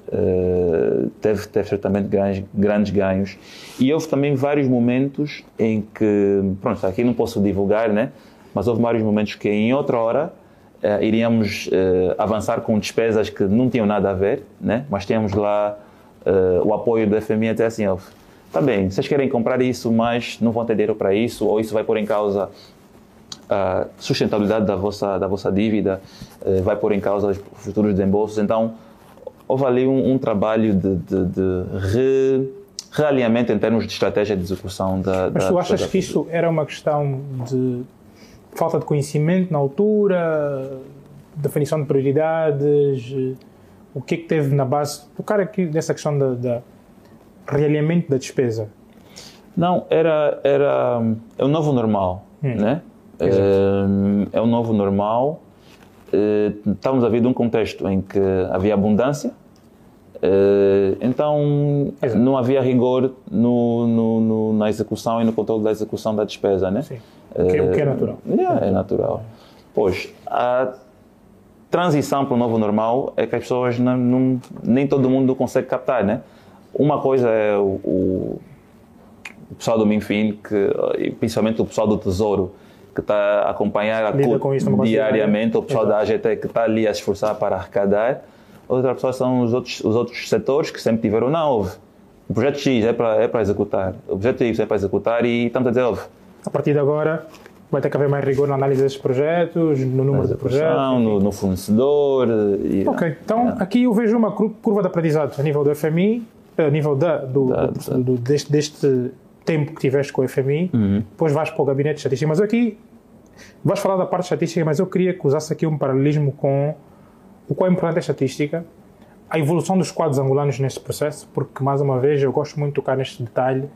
uh, teve, teve certamente grandes, grandes ganhos. E houve também vários momentos em que, pronto, aqui não posso divulgar, né? Mas houve vários momentos que em outra hora uh, iríamos uh, avançar com despesas que não tinham nada a ver, né? mas tínhamos lá uh, o apoio do FMI até assim, está bem, vocês querem comprar isso, mas não vão ter dinheiro para isso, ou isso vai pôr em causa a sustentabilidade da vossa, da vossa dívida, vai pôr em causa os futuros desembolsos. Então, houve ali um, um trabalho de, de, de re, realinhamento em termos de estratégia de execução da. Mas da, tu achas que isso era uma questão de falta de conhecimento na altura, definição de prioridades, o que é que teve na base, tocar aqui nessa questão da, da realinhamento da despesa. Não, era, era é o novo normal, hum. né? É, é o novo normal. É, estávamos a vir de um contexto em que havia abundância, é, então Exato. não havia rigor no, no, no, na execução e no controle da execução da despesa, né? Sim. O que, o que é natural. É, é natural. Pois, a transição para o novo normal é que as pessoas não, não, nem todo mundo consegue captar, né? Uma coisa é o, o, o pessoal do Minfin, que, principalmente o pessoal do Tesouro, que está a acompanhar a diariamente, o pessoal Exato. da AGT que está ali a esforçar para arrecadar. Outra pessoa são os outros, os outros setores que sempre tiveram, não, houve. O projeto X é para, é para executar, o projeto Y é para executar e estamos a dizer, houve a partir de agora vai ter que haver mais rigor na análise desses projetos, no número de projetos. No, no fornecedor. E, ok, então é. aqui eu vejo uma curva de aprendizado a nível do FMI, a nível da, do, da, do, do deste, deste, tempo que tiveste com o FMI, uhum. depois vais para o gabinete de estatística. Mas aqui vais falar da parte estatística, mas eu queria que usasse aqui um paralelismo com o qual é importante a estatística, a evolução dos quadros angolanos nesse processo, porque mais uma vez eu gosto muito de tocar neste detalhe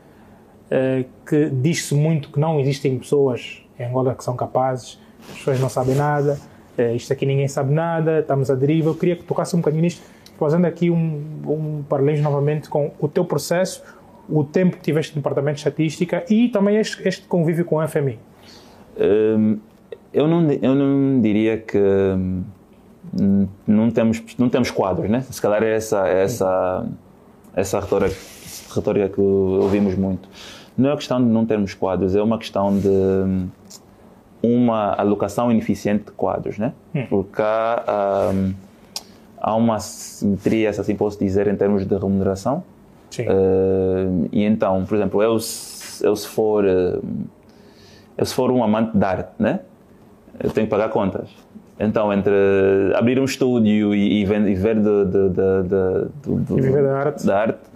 que diz-se muito que não existem pessoas em Angola que são capazes, as pessoas não sabem nada, é, isto aqui ninguém sabe nada, estamos à deriva. Eu queria que tocasse um bocadinho nisto, fazendo aqui um, um novamente com o teu processo, o tempo que tiveste no departamento de estatística e também este, este convívio com a FMI. Um, eu, não, eu não diria que hum, não temos, não temos quadros, né? Se calhar é essa, é essa, essa retórica, retórica que ouvimos muito. Não é questão de não termos quadros, é uma questão de hum, uma alocação ineficiente de quadros, né? Hum. Porque há, um, há uma simetria, se assim posso dizer, em termos de remuneração. Sim. Uh, e então, por exemplo, eu, eu se for uh, eu se for um amante de arte, né? Eu tenho que pagar contas. Então, entre abrir um estúdio e, e, e ver de, de, de, de, e viver da arte, da arte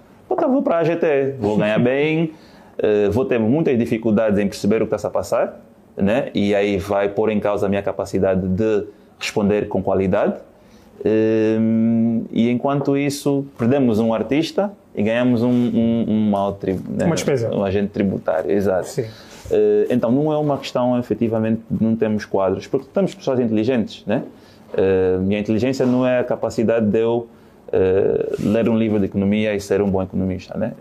então vou para a AGT, vou ganhar bem, uh, vou ter muitas dificuldades em perceber o que está a passar, né? e aí vai pôr em causa a minha capacidade de responder com qualidade. Um, e enquanto isso, perdemos um artista e ganhamos um, um, um mal né? uma despesa. Um agente tributário, exato. Sim. Uh, então, não é uma questão, efetivamente, de não termos quadros, porque temos pessoas inteligentes, né? Uh, minha inteligência não é a capacidade de eu uh, ler um livro de economia e ser um bom economista, né?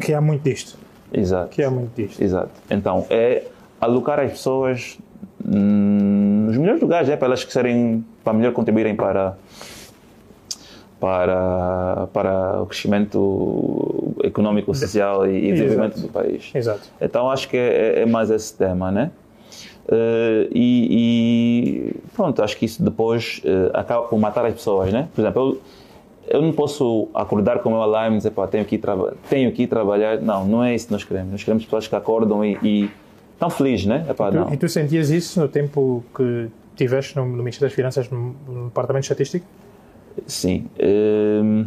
que há muito disto. Exato. Que há muito disto. Exato. Então, é alocar as pessoas hum, nos melhores lugares, é para elas que serem, para melhor contribuírem para para, para o crescimento econômico, social e, e desenvolvimento do país. Exato. Então acho que é, é mais esse tema, né? Uh, e, e, pronto, acho que isso depois uh, acaba por matar as pessoas, né? Por exemplo, eu, eu não posso acordar com o meu alarme e dizer, pá, tenho que, ir tenho que ir trabalhar. Não, não é isso que nós queremos. Nós queremos pessoas que acordam e, e estão felizes, né? Epá, e, tu, não. e tu sentias isso no tempo que tiveste no, no Ministério das Finanças, no, no Departamento de Estatística? Sim. Um,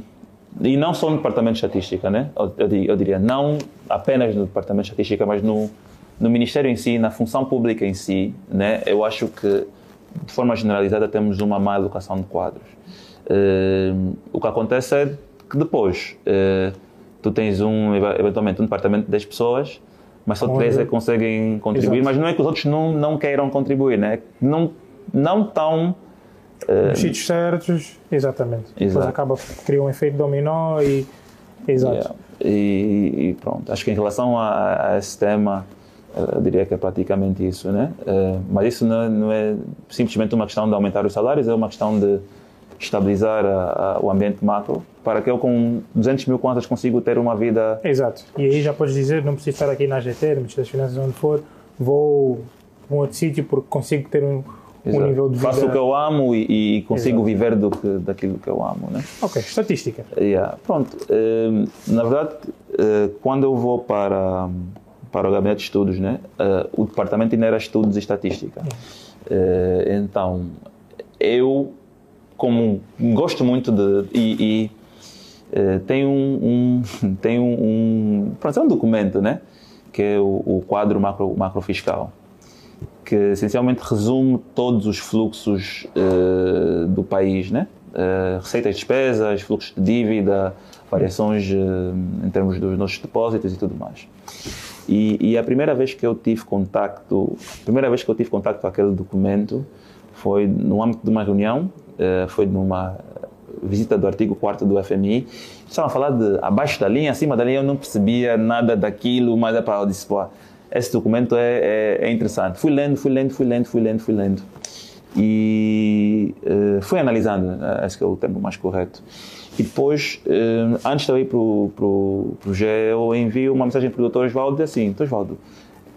e não só no departamento de estatística, né? Eu, eu, diria, não apenas no departamento de estatística, mas no, no Ministério em si, na função pública em si, né? Eu acho que, de forma generalizada, temos uma má educação de quadros. Um, o que acontece é que depois uh, tu tens um, eventualmente um departamento de 10 pessoas, mas só três é que conseguem contribuir, Exato. mas não é que os outros não, não queiram contribuir, né? Não, não estão Uh, Nos sítios certos, exatamente. Exato. Depois acaba, cria um efeito dominó e. Exato. Yeah. E, e, pronto, acho que em relação a, a, esse tema, eh, eu diria que é praticamente isso, né? Uh, mas isso não, não, é simplesmente uma questão de aumentar os salários, é uma questão de estabilizar a, a, o ambiente macro para que eu com 200 mil contas consiga ter uma vida... Exato. E aí já podes dizer, não preciso estar aqui na GT, no Ministério das Finanças, onde for, vou a um outro sítio porque consigo ter um, um nível de vida... Faço o que eu amo e, e consigo Exato. viver do que, daquilo que eu amo, né? Ok, estatística. Yeah. Pronto, uh, na verdade, uh, quando eu vou para, para o gabinete de estudos, né? Uh, o departamento ainda era estudos e estatística. então, eu, como gosto muito de... E, e tem um, um, tem um, um, pronto, é um documento, né? Que é o, o quadro macro, macro fiscal que essencialmente resume todos os fluxos uh, do país, né? Uh, receitas despesas, fluxos de dívida, variações uh, em termos dos nossos depósitos e tudo mais. E, e, a primeira vez que eu tive contacto, primeira vez que eu tive contacto com aquele documento foi no âmbito de uma reunião, foi numa visita do artigo 4 do FMI. Estavam a falar de abaixo da linha, acima da linha, eu não percebia nada daquilo, mas é para eu disse, pô, esse documento é, é, é, interessante. Fui lendo, fui lendo, fui lendo, fui lendo, fui lendo. E uh, fui analisando, uh, esse é o termo mais correto. E depois, uh, antes de eu ir para o GE, eu envio uma mensagem para o Dr. Osvaldo assim, Dr. Osvaldo,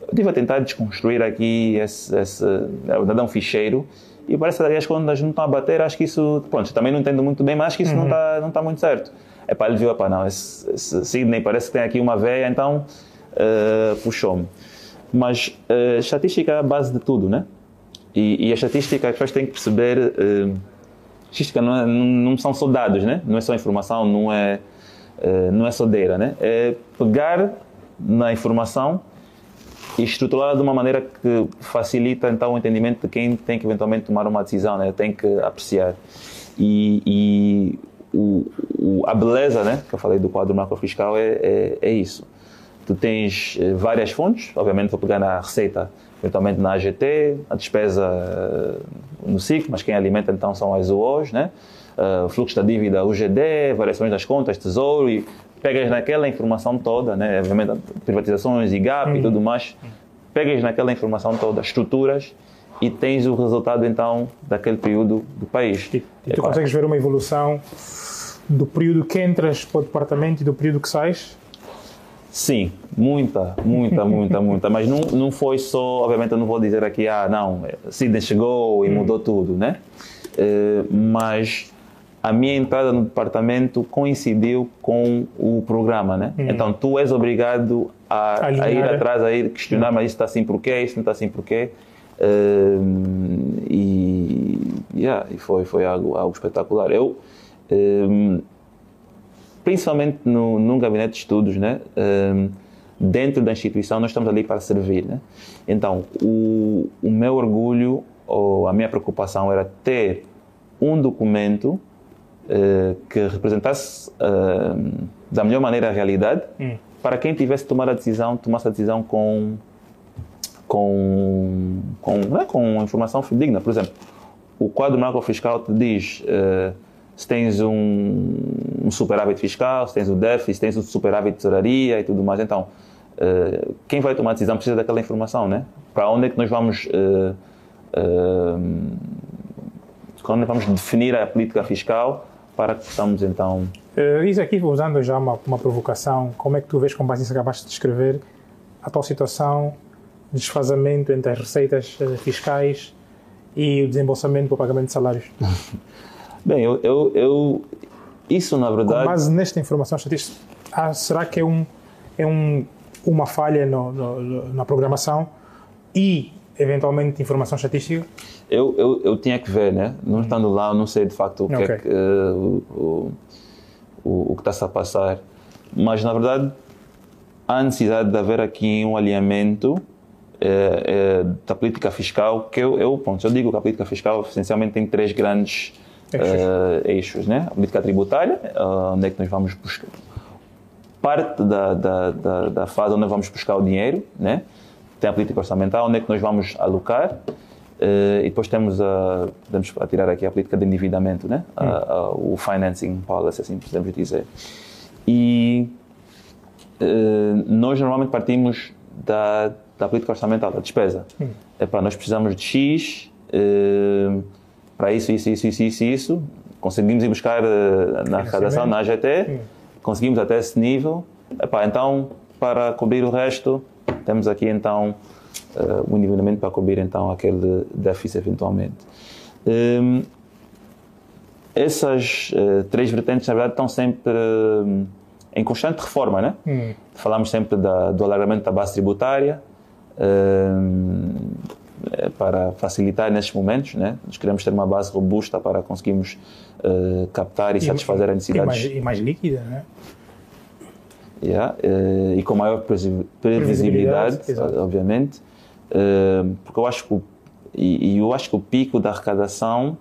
eu estive a tentar desconstruir aqui esse, esse um ficheiro e parece que as contas não estão a bater, acho que isso, pronto, também não entendo muito bem, mas acho que isso uhum. não está não tá muito certo. É para ele viu, não, esse, esse Sidney parece que tem aqui uma veia, então uh, puxou-me. Mas uh, estatística é a base de tudo, né? E, e a estatística, as pessoas têm que perceber. Uh, estatística não, é, não, não, são só dados, né? Não é só informação, não é, uh, não é só deira, né? É pegar na informação e estruturá-la de uma maneira que facilita então o entendimento de quem tem que eventualmente tomar uma decisão, né? Tem que apreciar. E, e o, o, a beleza, né? Que eu falei do quadro macrofiscal é, é, é isso tu tens uh, várias fontes, obviamente vou pegar na receita, eventualmente na AGT, a despesa uh, no ciclo, mas quem alimenta então são as UOs, né? Uh, fluxo da dívida UGD, variações das contas, tesouro, e pegas naquela informação toda, né? privatizações, IGAP e tudo mais, pegas naquela informação toda, estruturas, e tens o resultado então daquele período do país. E, e tu é consegues ver uma evolução do período que entras para o departamento e do período que sais? Sim, muita, muita, muita, muita. Mas não, não foi só, obviamente eu não vou dizer aqui, ah, não, Sidney chegou e hum. mudou tudo, né? Uh, mas a minha entrada no departamento coincidiu com o programa, né? Hum. Então tu és obrigado a, a, ir atrás, a ir questionar, hum. mas isso está assim porquê, isso não está assim porquê. Uh, e, yeah, foi, foi algo, algo espetacular. Eu, um, principalmente no, num gabinete de estudos, né? Um, dentro da instituição, nós estamos ali para servir. Né? Então, o, o meu orgulho ou a minha preocupação era ter um documento que representasse uh, da melhor maneira a realidade hum. para quem tivesse tomar a decisão, tomasse a decisão com com, com, né, com informação fidedigna. Por exemplo, o quadro macrofiscal te diz uh, se tens um, um, superávit fiscal, se tens o déficit, se tens o superávit de tesouraria e tudo mais. Então, uh, quem vai tomar a decisão precisa daquela informação, né? Para onde é que nós vamos... Uh, quando vamos definir a política fiscal para que possamos então... Uh, isso aqui, usando já uma, uma provocação, como é que tu vês, com base nisso que acabaste de descrever, a tua situação desfazamento entre as receitas eh, fiscais e o desembolsamento para o pagamento de salários? Bem, eu, eu, eu, isso na verdade. Com base nesta informação estatística, ah, será que é, um, é um, uma falha no, no, na programação e eventualmente informação estatística? Eu, eu, eu tinha que ver, né? Não estando lá, eu não sei de facto o que é okay. é que, uh, o, o, o que está-se a passar. Mas na verdade há necessidade de haver aqui um alinhamento é, é, da política fiscal, que eu, eu, ponto, eu digo que a política fiscal essencialmente tem três grandes eixos, eixos né? A política tributária, onde é que nós vamos buscar parte da, da, da, da, fase onde vamos buscar o dinheiro, né? Tem a política orçamental, onde é que nós vamos alocar, uh, e depois temos a, podemos tirar aqui a política de endividamento, né? Hum. A, a, o financing policy, assim podemos dizer. E nós normalmente partimos da da política orçamental, da despesa. Hum. Epá, nós precisamos de X uh, para isso, isso, isso, isso, isso, isso. Conseguimos ir buscar uh, na arrecadação, na AGT, hum. conseguimos até esse nível. Epá, então, para cobrir o resto, temos aqui então uh, um endividamento para cobrir então aquele déficit eventualmente. Um, essas uh, três vertentes, na verdade, estão sempre uh, em constante reforma, né? Hum. Falamos sempre da, do alargamento da base tributária, para facilitar nesses momentos, né? Nós queremos ter uma base robusta para conseguirmos uh, captar e, e, satisfazer as necessidades. E mais, e mais líquida, né? Yeah, uh, e com maior previsibilidade, previsibilidade obviamente, uh, porque eu acho que o, e, eu acho que o pico da arrecadação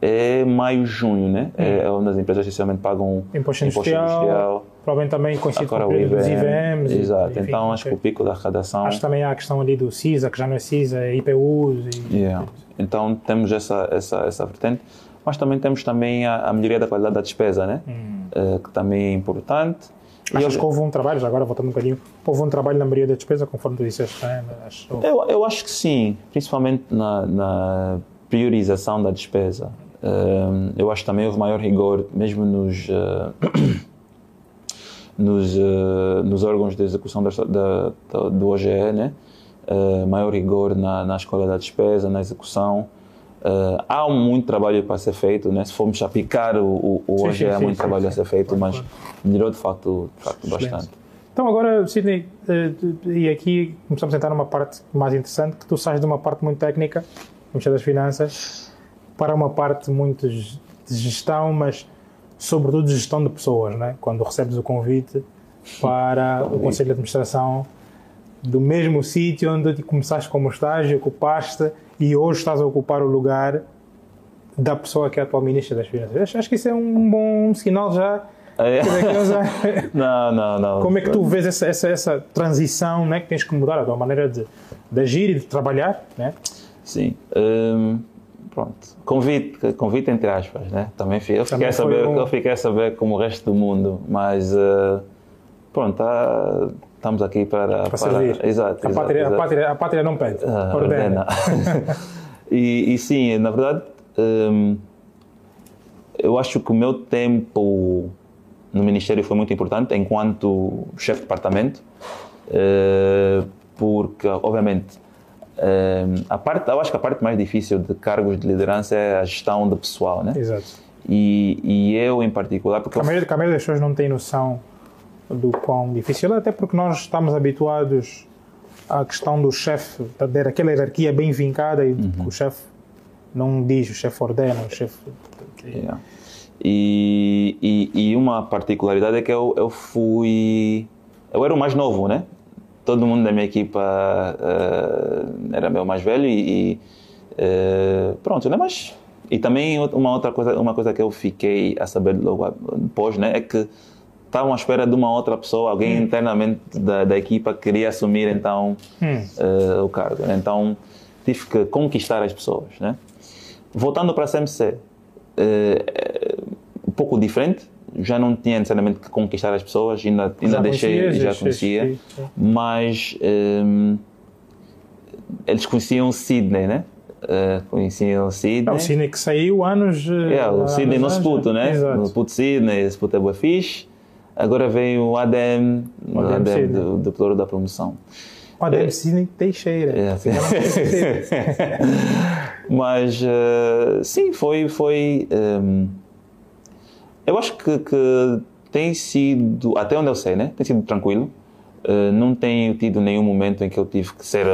é maio, junho, né? Hum. É onde as empresas essencialmente pagam imposto industrial, imposto industrial provavelmente também coincide com o período dos IVMs. Exato, enfim, então acho que o pico da arrecadação... Acho que também há a questão ali do CISA, que já não é CISA, é IPUs e... Yeah. Então temos essa, essa, essa vertente, mas também temos também a, a melhoria da qualidade da despesa, né? Hum. Uh, que também é importante. Achas eu... que houve um trabalho, já agora voltando um bocadinho, houve um trabalho na maioria da despesa, conforme tu disseste? Né? Eu, eu acho que sim, principalmente na, na priorização da despesa. Uh, eu acho que também houve maior rigor, mesmo nos... Uh, nos, uh, nos órgãos de execução da, da, da, do OGE, né? Uh, maior rigor na, na escola da despesa, na execução. Uh, há muito trabalho para ser feito, né? se formos a picar o, o, o sim, OGE, sim, há muito sim, trabalho a ser feito, mas melhorou de facto, de facto bastante. Então agora, Sidney, e aqui começamos a entrar numa parte mais interessante, que tu sais de uma parte muito técnica, como das finanças, para uma parte muito de gestão, mas sobretudo gestão de pessoas, né? quando recebes o convite para o Conselho de Administração do mesmo sítio onde começaste como estágio, ocupaste e hoje estás a ocupar o lugar da pessoa que é a atual Ministra das Finanças. Acho que isso é um bom sinal já É. não, não, não. Como é que tu vês essa, essa, essa transição né, que tens que mudar a tua maneira de, de agir e de trabalhar? Né? Sim. Um, pronto. Convite, convite entre aspas, né? Também fiquei, eu fiquei, a saber, um... eu fiquei a saber como o resto do mundo, mas uh, pronto, tá, estamos aqui para, para, para servir. Exato, a, exato, pátria, exato. A, pátria, a pátria não pede, uh, ordena. e, e, sim, na verdade, um, eu acho que o meu tempo no Ministério foi muito importante enquanto chefe de departamento, uh, porque, obviamente, uh, a parte, eu acho que a parte mais difícil de cargos de liderança é a gestão do pessoal, né? Exato. E, e eu, em particular, porque... A maioria, a maioria das pessoas não tem noção do quão difícil é, até porque nós estamos habituados à questão do chefe, ter aquela hierarquia bem vincada e uhum. o chefe não diz, o chefe ordena, o chefe. Yeah. E, e, e, uma particularidade é que eu, eu fui. Eu era o mais novo, né? Todo mundo da minha equipa uh, era meu mais velho e. uh, pronto, né? Mas. E também uma outra coisa, uma coisa que eu fiquei a saber logo depois, né? É que estavam à espera de uma outra pessoa, alguém hum. internamente da, da equipa que queria assumir então hum. uh, o cargo. Né? Então tive que conquistar as pessoas. Né? Voltando para a CMC, uh, eh, um pouco diferente, já não tinha necessariamente que conquistar as pessoas, ainda, ainda já deixei, conhecia, já conhecia, mas um, eh, eles conheciam Sydney, né? Uh, conheciam Sydney. É, o Sydney que saiu anos. É, o Sydney no Sputo, né? Exato. No Sputo Sydney, Sputo é boa fixe. Agora vem o ADM, o ADM, ADM do, do Pluro da Promoção. O ADM é, Sidney Teixeira. É, sim. Mas, uh, sim, foi... foi um, eu acho que, que, tem sido, até onde eu sei, né? Tem sido tranquilo. Uh, não tenho tido nenhum momento em que eu tive que ser...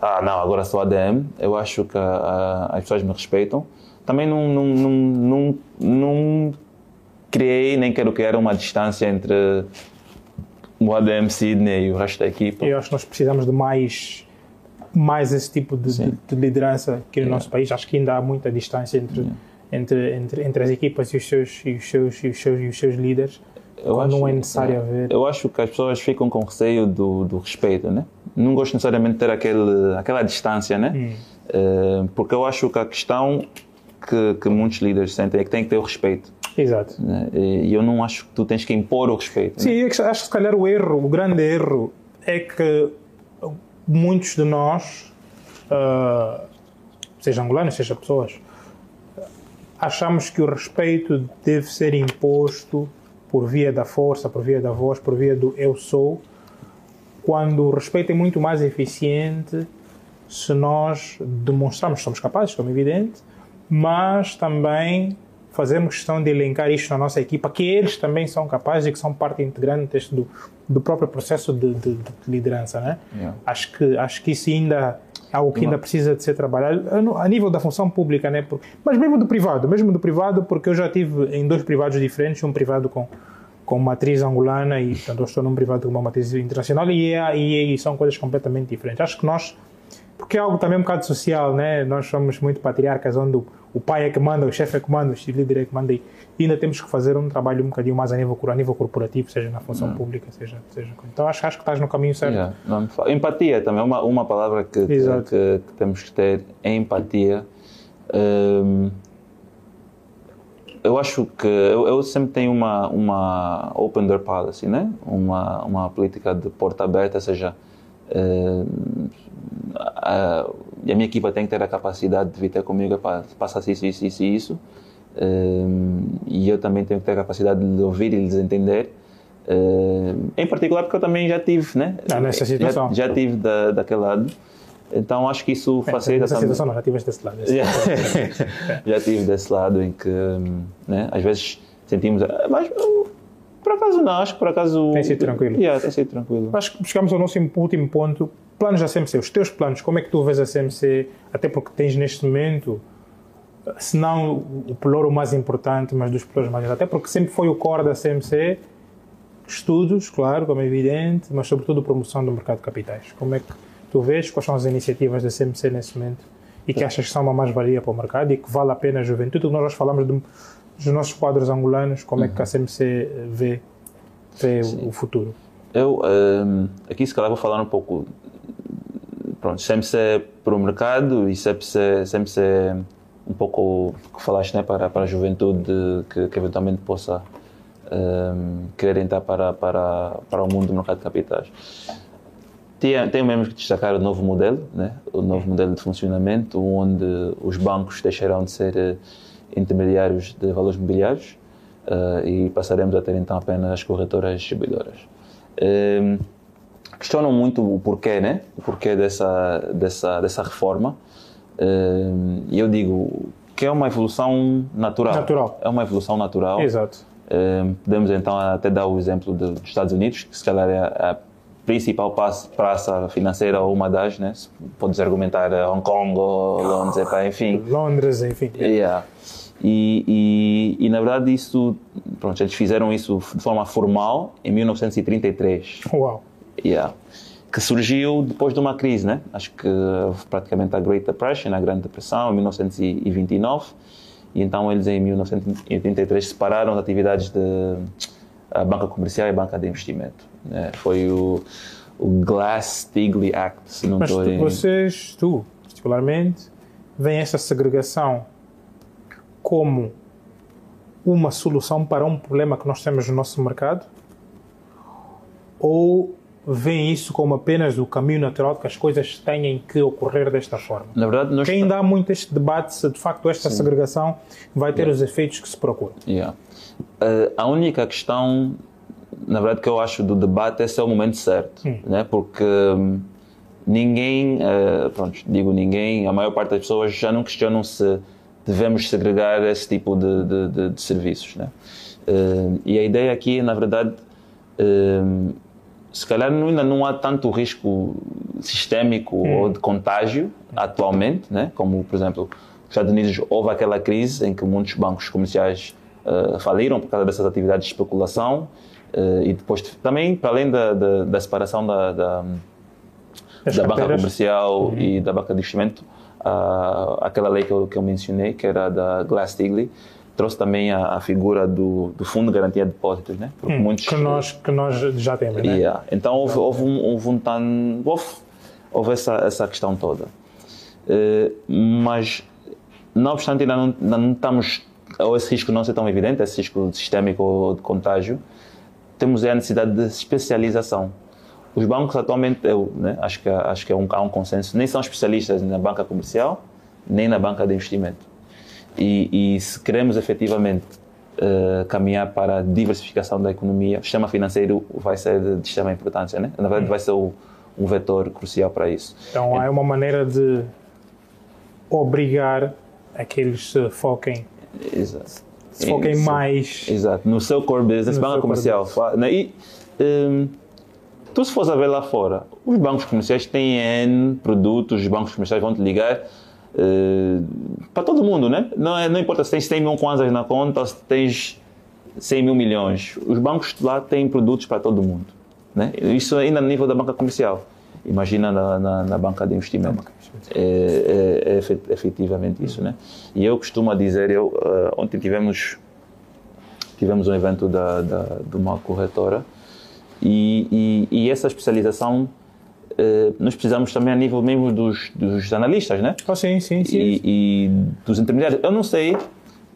Ah, não, agora sou ADM. Eu acho que uh, as pessoas me respeitam. Também não, não, não, não, não criei, nem quero criar uma distância entre o ADM Sydney e o resto da equipa. Eu acho que nós precisamos de mais, mais esse tipo de, de, de liderança aqui no yeah. nosso país. Acho que ainda há muita distância entre, yeah. entre, entre, entre as equipas e os seus, e os seus, e os seus, e os seus líderes. Eu acho, não é necessário é, haver. Eu acho que as pessoas ficam com receio do, do respeito, né? Não gosto necessariamente de ter aquele, aquela distância, né? Hum. Uh, porque eu acho que a questão que, que muitos líderes sentem é que tem que ter o respeito. Exato. Né? E eu não acho que tu tens que impor o respeito. Sim, né? acho que se calhar o erro, o grande erro, é que muitos de nós, uh, seja angolanos, seja pessoas, achamos que o respeito deve ser imposto por via da força, por via da voz, por via do eu sou, quando o respeito é muito mais eficiente se nós demonstrarmos que somos capazes, como é evidente, mas também fazemos questão de elencar isto na nossa equipa, que eles também são capazes e que são parte integrante do, do próprio processo de, de, de liderança, né? Yeah. Acho que acho que isso ainda é algo que ainda precisa de ser trabalhado a nível da função pública, né? Mas mesmo do privado, mesmo do privado, porque eu já tive em dois privados diferentes, um privado com com matriz angolana e portanto eu estou num privado com uma matriz internacional e, é, e, e são coisas completamente diferentes. Acho que nós porque é algo também um bocado social, né? Nós somos muito patriarcas, onde o pai é que manda, o chefe é que manda, o líder é que manda, e ainda temos que fazer um trabalho um bocadinho mais a nível, a nível corporativo, seja na função hum. pública, seja, seja. Então acho, acho que estás no caminho certo. Yeah. Empatia também, uma, uma palavra que, que, que, que, temos que ter é empatia. Um, eu acho que eu, eu, sempre tenho uma uma open door policy, né? Uma uma política de porta aberta, seja uh, a, a minha equipa tem que ter a capacidade de vir ter comigo para passar isso, isso, isso isso. Um, e eu também tenho que ter a capacidade de ouvir e de entender. Um, em particular porque eu também já tive, né? Ah, nessa situação. Já, já tive da, daquele lado. Então acho que isso é, facilita Nessa situação não, já tive desse lado. Desse lado. já tive desse lado em que, né, às vezes sentimos... Mas por acaso não, acho que por acaso... Tem sido tranquilo. Yeah, tem sido tranquilo. Acho que chegamos ao nosso último ponto, planos da CMC, os teus planos, como é que tu vês a CMC, até porque tens neste momento, se não o pelouro mais importante, mas dos pelouros mais até porque sempre foi o core da CMC, estudos, claro, como é evidente, mas sobretudo promoção do mercado de capitais. Como é que tu vês, quais são as iniciativas da CMC nesse momento? E que achas que são uma mais-valia para o mercado e que vale a pena a juventude, nós falamos de dos nossos quadros angolanos, como uhum. é que a CMC vê, vê o futuro? Eu, um, aqui se calhar vou falar um pouco, pronto, CMC para o mercado e CMC, CMC um pouco que falaste né, para, para a juventude que, que eventualmente possa um, querer entrar para, para, para o mundo do mercado de capitais. Tenho, tenho mesmo que destacar o novo modelo, né? o novo modelo de funcionamento, onde os bancos deixarão de ser eh, intermediários de valores mobiliários uh, e passaremos a ter então apenas as corretoras distribuidoras. Um, questionam muito o porquê, né? O porquê dessa, dessa, dessa reforma. E eu digo que é uma evolução natural. Natural. É uma evolução natural. Exato. Podemos então até dar o exemplo dos Estados Unidos, que se calhar é a principal praça financeira ou uma das, né? Podes argumentar Hong Kong ou Londres, enfim. Londres, enfim. Yeah. E, e, e, na verdade isso, pronto, eles fizeram isso de forma formal em 1933. Uau! Yeah. Que surgiu depois de uma crise, né? Acho que praticamente a Great Depression, a Grande Depressão, em 1929 e então eles em 1983 separaram as atividades de a banca comercial e a banca de investimento. Né? Foi o, o Glass-Steagall Act, se não Mas estou tu, vocês, tu, particularmente, vem essa segregação como uma solução para um problema que nós temos no nosso mercado? Ou veem isso como apenas o caminho natural que as coisas têm que ocorrer desta forma. Na verdade, nós Quem dá muito este debate se de facto esta Sim. segregação vai ter yeah. os efeitos que se procuram. Yeah. Uh, a única questão, na verdade, que eu acho do debate é se é o momento certo, hum. né? porque um, ninguém, uh, pronto, digo ninguém, a maior parte das pessoas já não questionam se devemos segregar esse tipo de, de, de, de serviços. Né? Uh, e a ideia aqui, na verdade, se calhar ainda não há tanto risco sistémico hum. ou de contágio atualmente, né? como, por exemplo, nos Estados Unidos houve aquela crise em que muitos bancos comerciais uh, faliram por causa dessas atividades de especulação uh, e depois também, para além da, da, da separação da, da, da banca comercial uhum. e da banca de investimento, uh, aquela lei que eu, que eu mencionei, que era da Glass-Steagall, trouxe também a, a figura do, do, Fundo de Garantia de Depósitos, né? Porque hum, muitos, que, nós, que nós já temos, né? Yeah. Então houve, houve, um, houve, um tan, houve, houve essa, essa questão toda. Uh, mas, não obstante, ainda não, ainda não estamos, ou esse risco não ser tão evidente, esse risco sistémico ou de contágio, temos a necessidade de especialização. Os bancos atualmente, eu né, acho que, acho que é um, há um consenso, nem são especialistas na banca comercial, nem na banca de investimento e, e se queremos efetivamente uh, caminhar para a diversificação da economia, o sistema financeiro vai ser de extrema importância, né? Na verdade, vai ser o, um vetor crucial para isso. Então, é uma maneira de obrigar a que eles se foquem. Exato. Se foquem Isso. mais. Exato. No seu core business, banca comercial. Né? E, um, tu, se fores a ver lá fora, os bancos comerciais têm N produtos, os bancos comerciais vão te ligar Uh, para todo mundo, né? Não, é, não importa se tens 100 mil kwanzas na conta ou se tens 100 mil milhões. Os bancos lá têm produtos para todo mundo. Né? Isso ainda no nível da banca comercial. Imagina na, na, na banca de investimento. É, é, é, efetivamente isso, né? E eu costumo dizer, eu, uh, ontem tivemos tivemos um evento da, da, de uma corretora e, e, e essa especialização Uh, nós precisamos também a nível mesmo dos, dos analistas, né? Oh, sim, sim, sim. E, e, dos intermediários. Eu não sei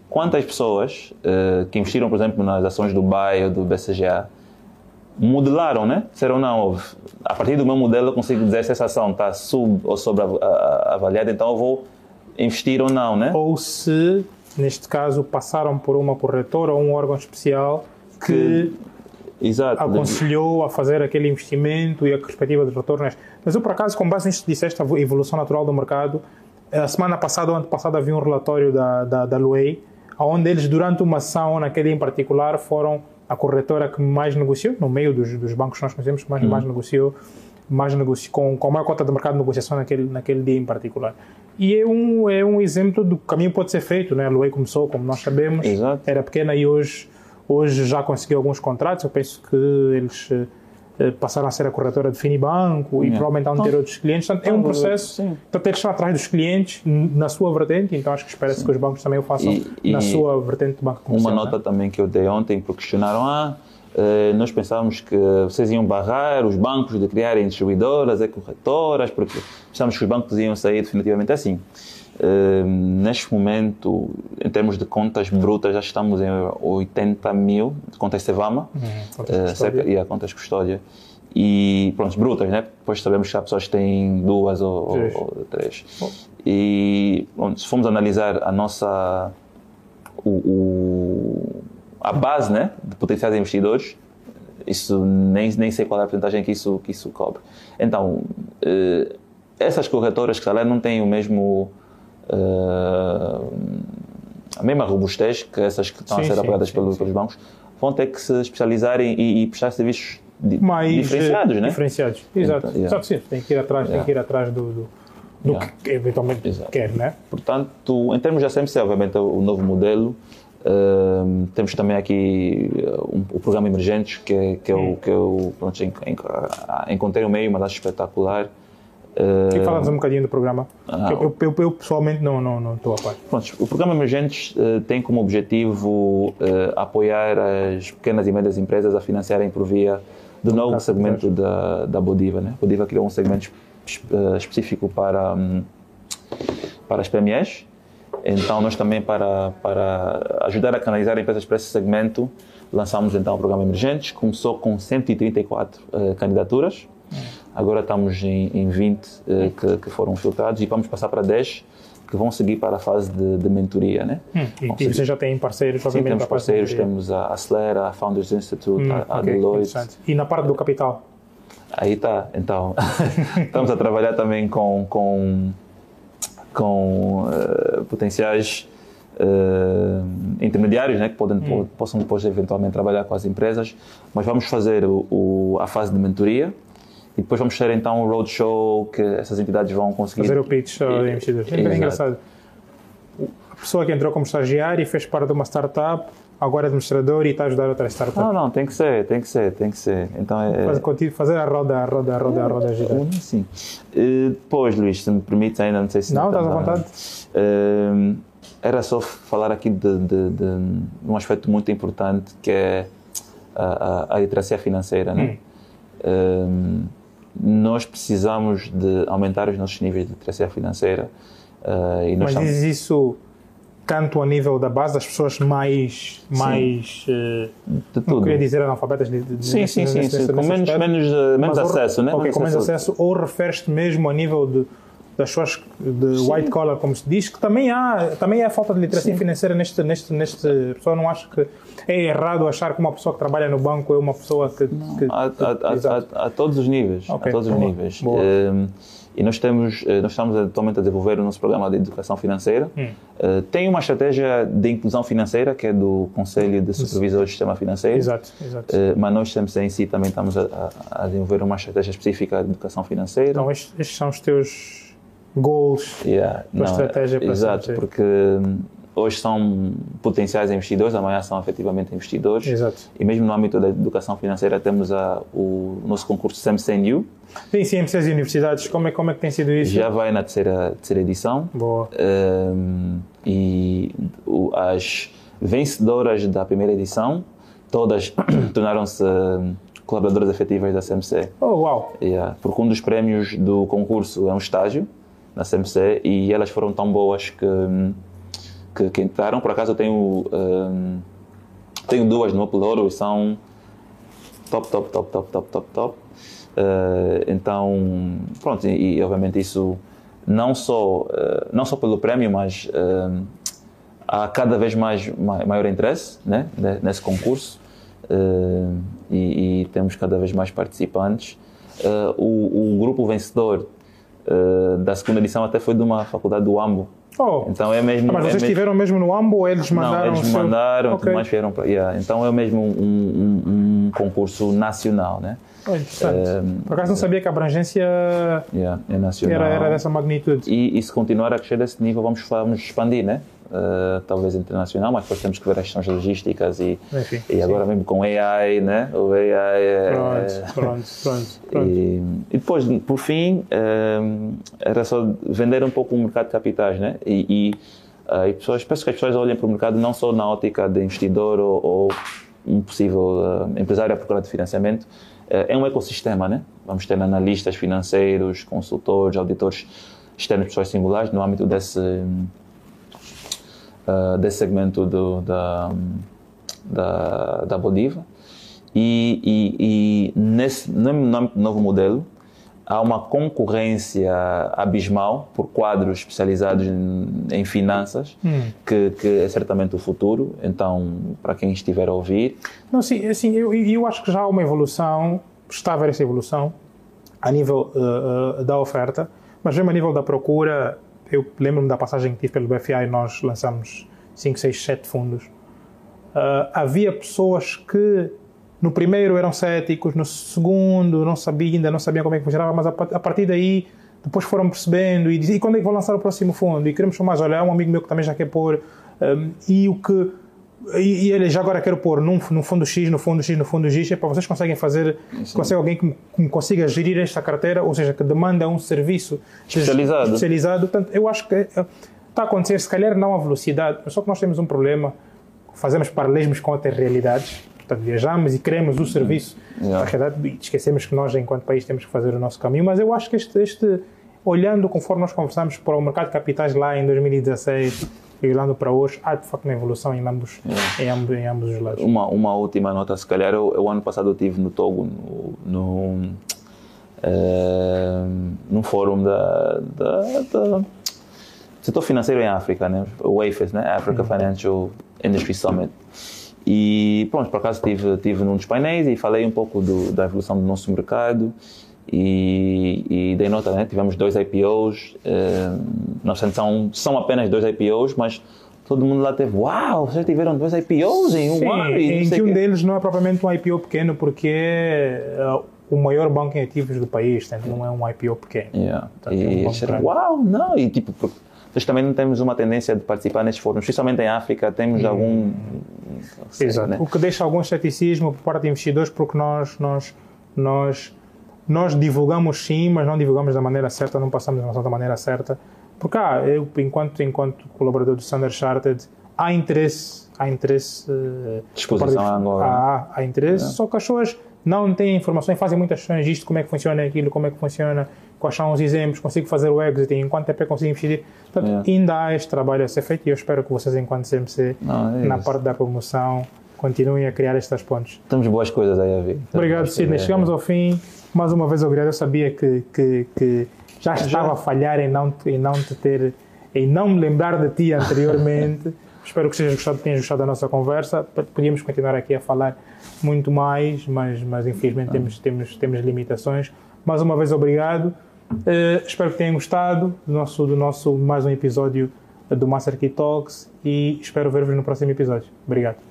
quantas pessoas uh, que investiram, por exemplo, nas ações do BAE ou do BCGA modelaram, né? Serão não, a partir do meu modelo eu consigo dizer se essa ação está sub ou sobre avaliada, então eu vou investir ou não, né? Ou se, neste caso, passaram por uma corretora ou um órgão especial que, que Exato. aconselhou a fazer aquele investimento e a perspectiva de retornos. Mas eu, por acaso, com base nisto que disseste, a evolução natural do mercado, a semana passada ou ano passado havia um relatório da, da, da Luei, onde eles, durante uma ação, naquele em particular, foram a corretora que mais negociou, no meio dos, dos bancos que nós conhecemos, mais, hum. mais negociou, mais negociou com, com a maior cota de mercado de negociação naquele, naquele dia em particular. E é um, é um exemplo do caminho que pode ser feito. Né? A Luei começou, como nós sabemos, Exato. era pequena e hoje Hoje já conseguiu alguns contratos, eu penso que eles passaram a ser a corretora de Finibanco e provavelmente vão ter outros clientes. Portanto, é um processo. Sim. Portanto, eles estão atrás dos clientes na sua vertente, então acho que espera-se que os bancos também o façam e, na e sua vertente de banco comercial. Uma nota né? também que eu dei ontem, porque questionaram, ah, eh, nós pensávamos que vocês iam barrar os bancos de criarem distribuidoras e corretoras, porque pensávamos que os bancos iam sair definitivamente assim. Uh, neste momento, em termos de contas brutas, já estamos em 80 mil contas Cevama, uhum, contas uh, cerca, yeah, contas custódia. E, pronto, brutas, né? Depois sabemos que há pessoas que têm duas ou, ou, ou três. E, bom, se formos analisar a nossa. O, o, a base né, de potenciais investidores, isso nem, nem sei qual é a porcentagem que isso, que isso cobre. Então, uh, essas corretoras que se não têm o mesmo uh, a mesma robustez que essas que estão sim, a ser operadas pelos, pelos, bancos, vão ter que se especializar e, e prestar serviços mais diferenciados, né? Diferenciados, exato. Então, yeah. Só que sim, tem que ir atrás, yeah. tem que ir atrás do, do, do yeah. que eventualmente exato. quer, né? Portanto, em termos da CMC, obviamente, o novo modelo, uh, temos também aqui um, o programa Emergentes, que, é, que, é o, que eu pronto, encontrei um meio, mas acho espetacular, Uh, e falamos um bocadinho do programa. Ah, eu, eu, eu, pessoalmente não, não, não estou a par. Pronto, o programa Emergentes uh, tem como objetivo uh, apoiar as pequenas e médias empresas a financiarem por via do novo segmento da, da Bodiva. Né? Bodiva criou um segmento específico para, um, para as PMEs. Então, nós também, para, para ajudar a canalizar empresas para esse segmento, lançamos então o programa Emergentes. Começou com 134 candidaturas. Hum Agora estamos em, em 20 eh, que, que, foram filtrados e vamos passar para 10 que vão seguir para a fase de, de mentoria, né? Hum, e, você já tem parceiros, Sim, temos parceiros, temos a Acelera, a Founders Institute, hum, a, a okay, Deloitte. E na parte do capital? Aí está, então, estamos a trabalhar também com, com, com uh, potenciais uh, intermediários, né, que podem, hum. possam depois eventualmente trabalhar com as empresas, mas vamos fazer o, o, a fase de mentoria, e depois vamos ter então um roadshow que essas entidades vão conseguir. Fazer o pitch aos investidores. É engraçado. A pessoa que entrou como estagiário e fez parte de uma startup, agora é administrador e está a ajudar outra startup. Não, não, tem que ser, tem que ser, tem que ser. Então é. Fazer, fazer a roda, a roda, a roda, a roda girar. Sim. E depois, Luís, se me permites ainda, não sei se. Não, estás à vontade. Uh, era só falar aqui de, de, de, um aspecto muito importante que é a, a, a literacia financeira, né? Hum. Uh, nós precisamos de aumentar os nossos níveis de literacia financeira. Uh, e Mas diz isso tanto a nível da base das pessoas mais mais uh, de tudo. não queria dizer analfabetas de, de, sim, sim, sim, sim, com menos, menos, uh, menos acesso, né? Okay, com menos acesso, ou refere-te mesmo a nível de das pessoas de Sim. white collar, como se diz, que também há, também há falta de literacia Sim. financeira neste, neste, neste. Pessoa não acha que é errado achar que uma pessoa que trabalha no banco é uma pessoa que. que, há, que, há, há, a todos os níveis. Okay. A todos os níveis. Um, ehm, e nós, temos, eh, nós estamos atualmente a desenvolver o nosso programa de educação financeira. Hum. Uh, tem uma estratégia de inclusão financeira, que é do Conselho de Supervisores do Sistema Financeiro. Exato, exato. Uh, mas nós temos em si também estamos a, a, desenvolver uma estratégia específica de educação financeira. Então, estes, estes são os teus goals, yeah, não, estratégia para Exato, porque hum, hoje são potenciais investidores, amanhã são efetivamente investidores. Exato. E mesmo no âmbito da educação financeira temos a, o nosso concurso SEMCNU. Sim, sim, MCs e universidades, como é, como é que tem sido isso? Já vai na terceira, terceira edição. Boa. Um, e o, as vencedoras da primeira edição, todas tornaram-se hum, colaboradoras efetivas da CMC. Oh, uau! Yeah, porque um dos prémios do concurso é um estágio na CMC e elas foram tão boas que, que, que entraram. Por acaso eu tenho, um, tenho duas no Upload e são top, top, top, top, top, top, top. Uh, então, pronto, e, e, obviamente isso não só, uh, não só pelo prémio, mas uh, há cada vez mais maior interesse né, nesse concurso e, e, temos cada vez mais participantes. O, o, grupo vencedor uh, da segunda edição até foi de uma faculdade do AMBO. Oh. Então é mesmo. Ah, mas vocês é estiveram mesmo no AMBO ou eles mandaram? Não, eles seu... mandaram, okay. mais vieram para. Yeah. Então é mesmo um, um, um concurso nacional, né? Oh, interessante. Uh, Por acaso não sabia que a abrangência yeah, é nacional. Era, era dessa magnitude. E, e, se continuar a crescer desse nível, vamos, vamos expandir, né? Uh, talvez internacional, mas depois temos que ver as questões logísticas e, Enfim, e agora mesmo com AI, né? O AI é, Pronto, pronto, pronto. pronto. E, e depois, por fim, um, era só vender um pouco o mercado de capitais, né? E, e, uh, e pessoas, penso que as pessoas olhem para o mercado não só na ótica de investidor ou, ou um possível uh, empresário à procura de financiamento, é um ecossistema, né? Vamos ter analistas financeiros, consultores, auditores externos, pessoas singulares no âmbito desse uh, desse segmento do, da, da, da Bolívar. E, e, e nesse no novo modelo há uma concorrência abismal por quadros especializados em, em finanças, hum. que, que, é certamente o futuro. Então, para quem estiver a ouvir. Não, sim, assim, eu, eu acho que já há uma evolução, está a haver essa evolução a nível uh, uh, da oferta, mas mesmo a nível da procura, eu lembro-me da passagem que tive pelo BFI, nós lançamos 5, 6, 7 fundos. Uh, havia pessoas que no primeiro eram céticos, no segundo não sabiam, ainda não sabiam como é que funcionava, mas a, partir daí depois foram percebendo e, e quando é que vou lançar o próximo fundo? E queremos mais, olha, um amigo meu que também já quer pôr um, e o que e, e, ele já agora quero pôr num, no fundo X, no fundo X, no fundo X, é para vocês conseguem fazer, Sim. consegue alguém que, que consiga gerir esta carteira, ou seja, que demanda um serviço especializado. especializado. Portanto, eu acho que está a acontecer, se calhar não a velocidade, mas só que nós temos um problema, fazemos paralelismos com outras realidades, portanto, viajamos e queremos o serviço, yeah. e esquecemos que nós, enquanto país, temos que fazer o nosso caminho, mas eu acho que este, este olhando conforme nós conversamos para o mercado de capitais lá em 2016, e olhando para hoje, há de facto uma evolução em ambos, é. em ambos, em ambos os lados. Uma, uma última nota, se calhar, eu, eu ano passado eu estive no Togo, no, no, uh, no fórum da, da, da, setor financeiro em África, né? o AFES, né? Africa uhum. Financial Industry Summit. E pronto, por acaso estive, estive num dos painéis e falei um pouco do, da evolução do nosso mercado e, e dei nota, né? tivemos dois IPOs, eh, não são, são apenas dois IPOs, mas todo mundo lá teve, uau, vocês tiveram dois IPOs em um Sim, ano. em que um que... deles não é propriamente um IPO pequeno, porque é uh, o maior banco em ativos do país, portanto não é um IPO pequeno. Yeah. e é um uau, não, e tipo, nós também não temos uma tendência de participar nestes fóruns, principalmente em África, temos hum. algum... Sei, Exato, né? o que deixa algum ceticismo por parte de investidores, porque nós, nós, nós nós divulgamos sim, mas não divulgamos da maneira certa, não passamos a informação da maneira certa. Porque ah, eu, enquanto, enquanto colaborador do Standard Chartered, há interesse, há interesse... Eh, Disposição a Angola. Há, há interesse, é. só que as pessoas não têm informações, fazem muitas questões disto, como é que funciona aquilo, como é que funciona, quais são os exemplos, consigo fazer o exit, em quanto tempo é consigo investir. Portanto, é. ainda há este trabalho a ser feito e eu espero que vocês, enquanto CMC, não, é na parte da promoção, continuem a criar estas pontes. Temos boas coisas aí a ver. Obrigado, Sidney. Chegamos ao fim mais uma vez obrigado. Eu sabia que, que, que já estava já. a falhar em não, em não te ter, em não me lembrar de ti anteriormente. Espero que sejas gostado, tenhas gostado da nossa conversa. Podíamos continuar aqui a falar muito mais, mas, mas infelizmente temos, temos, temos limitações. Mais uma vez, obrigado. Uh, espero que tenham gostado do nosso, do nosso mais um episódio do Master Key Talks e espero ver-vos no próximo episódio. Obrigado.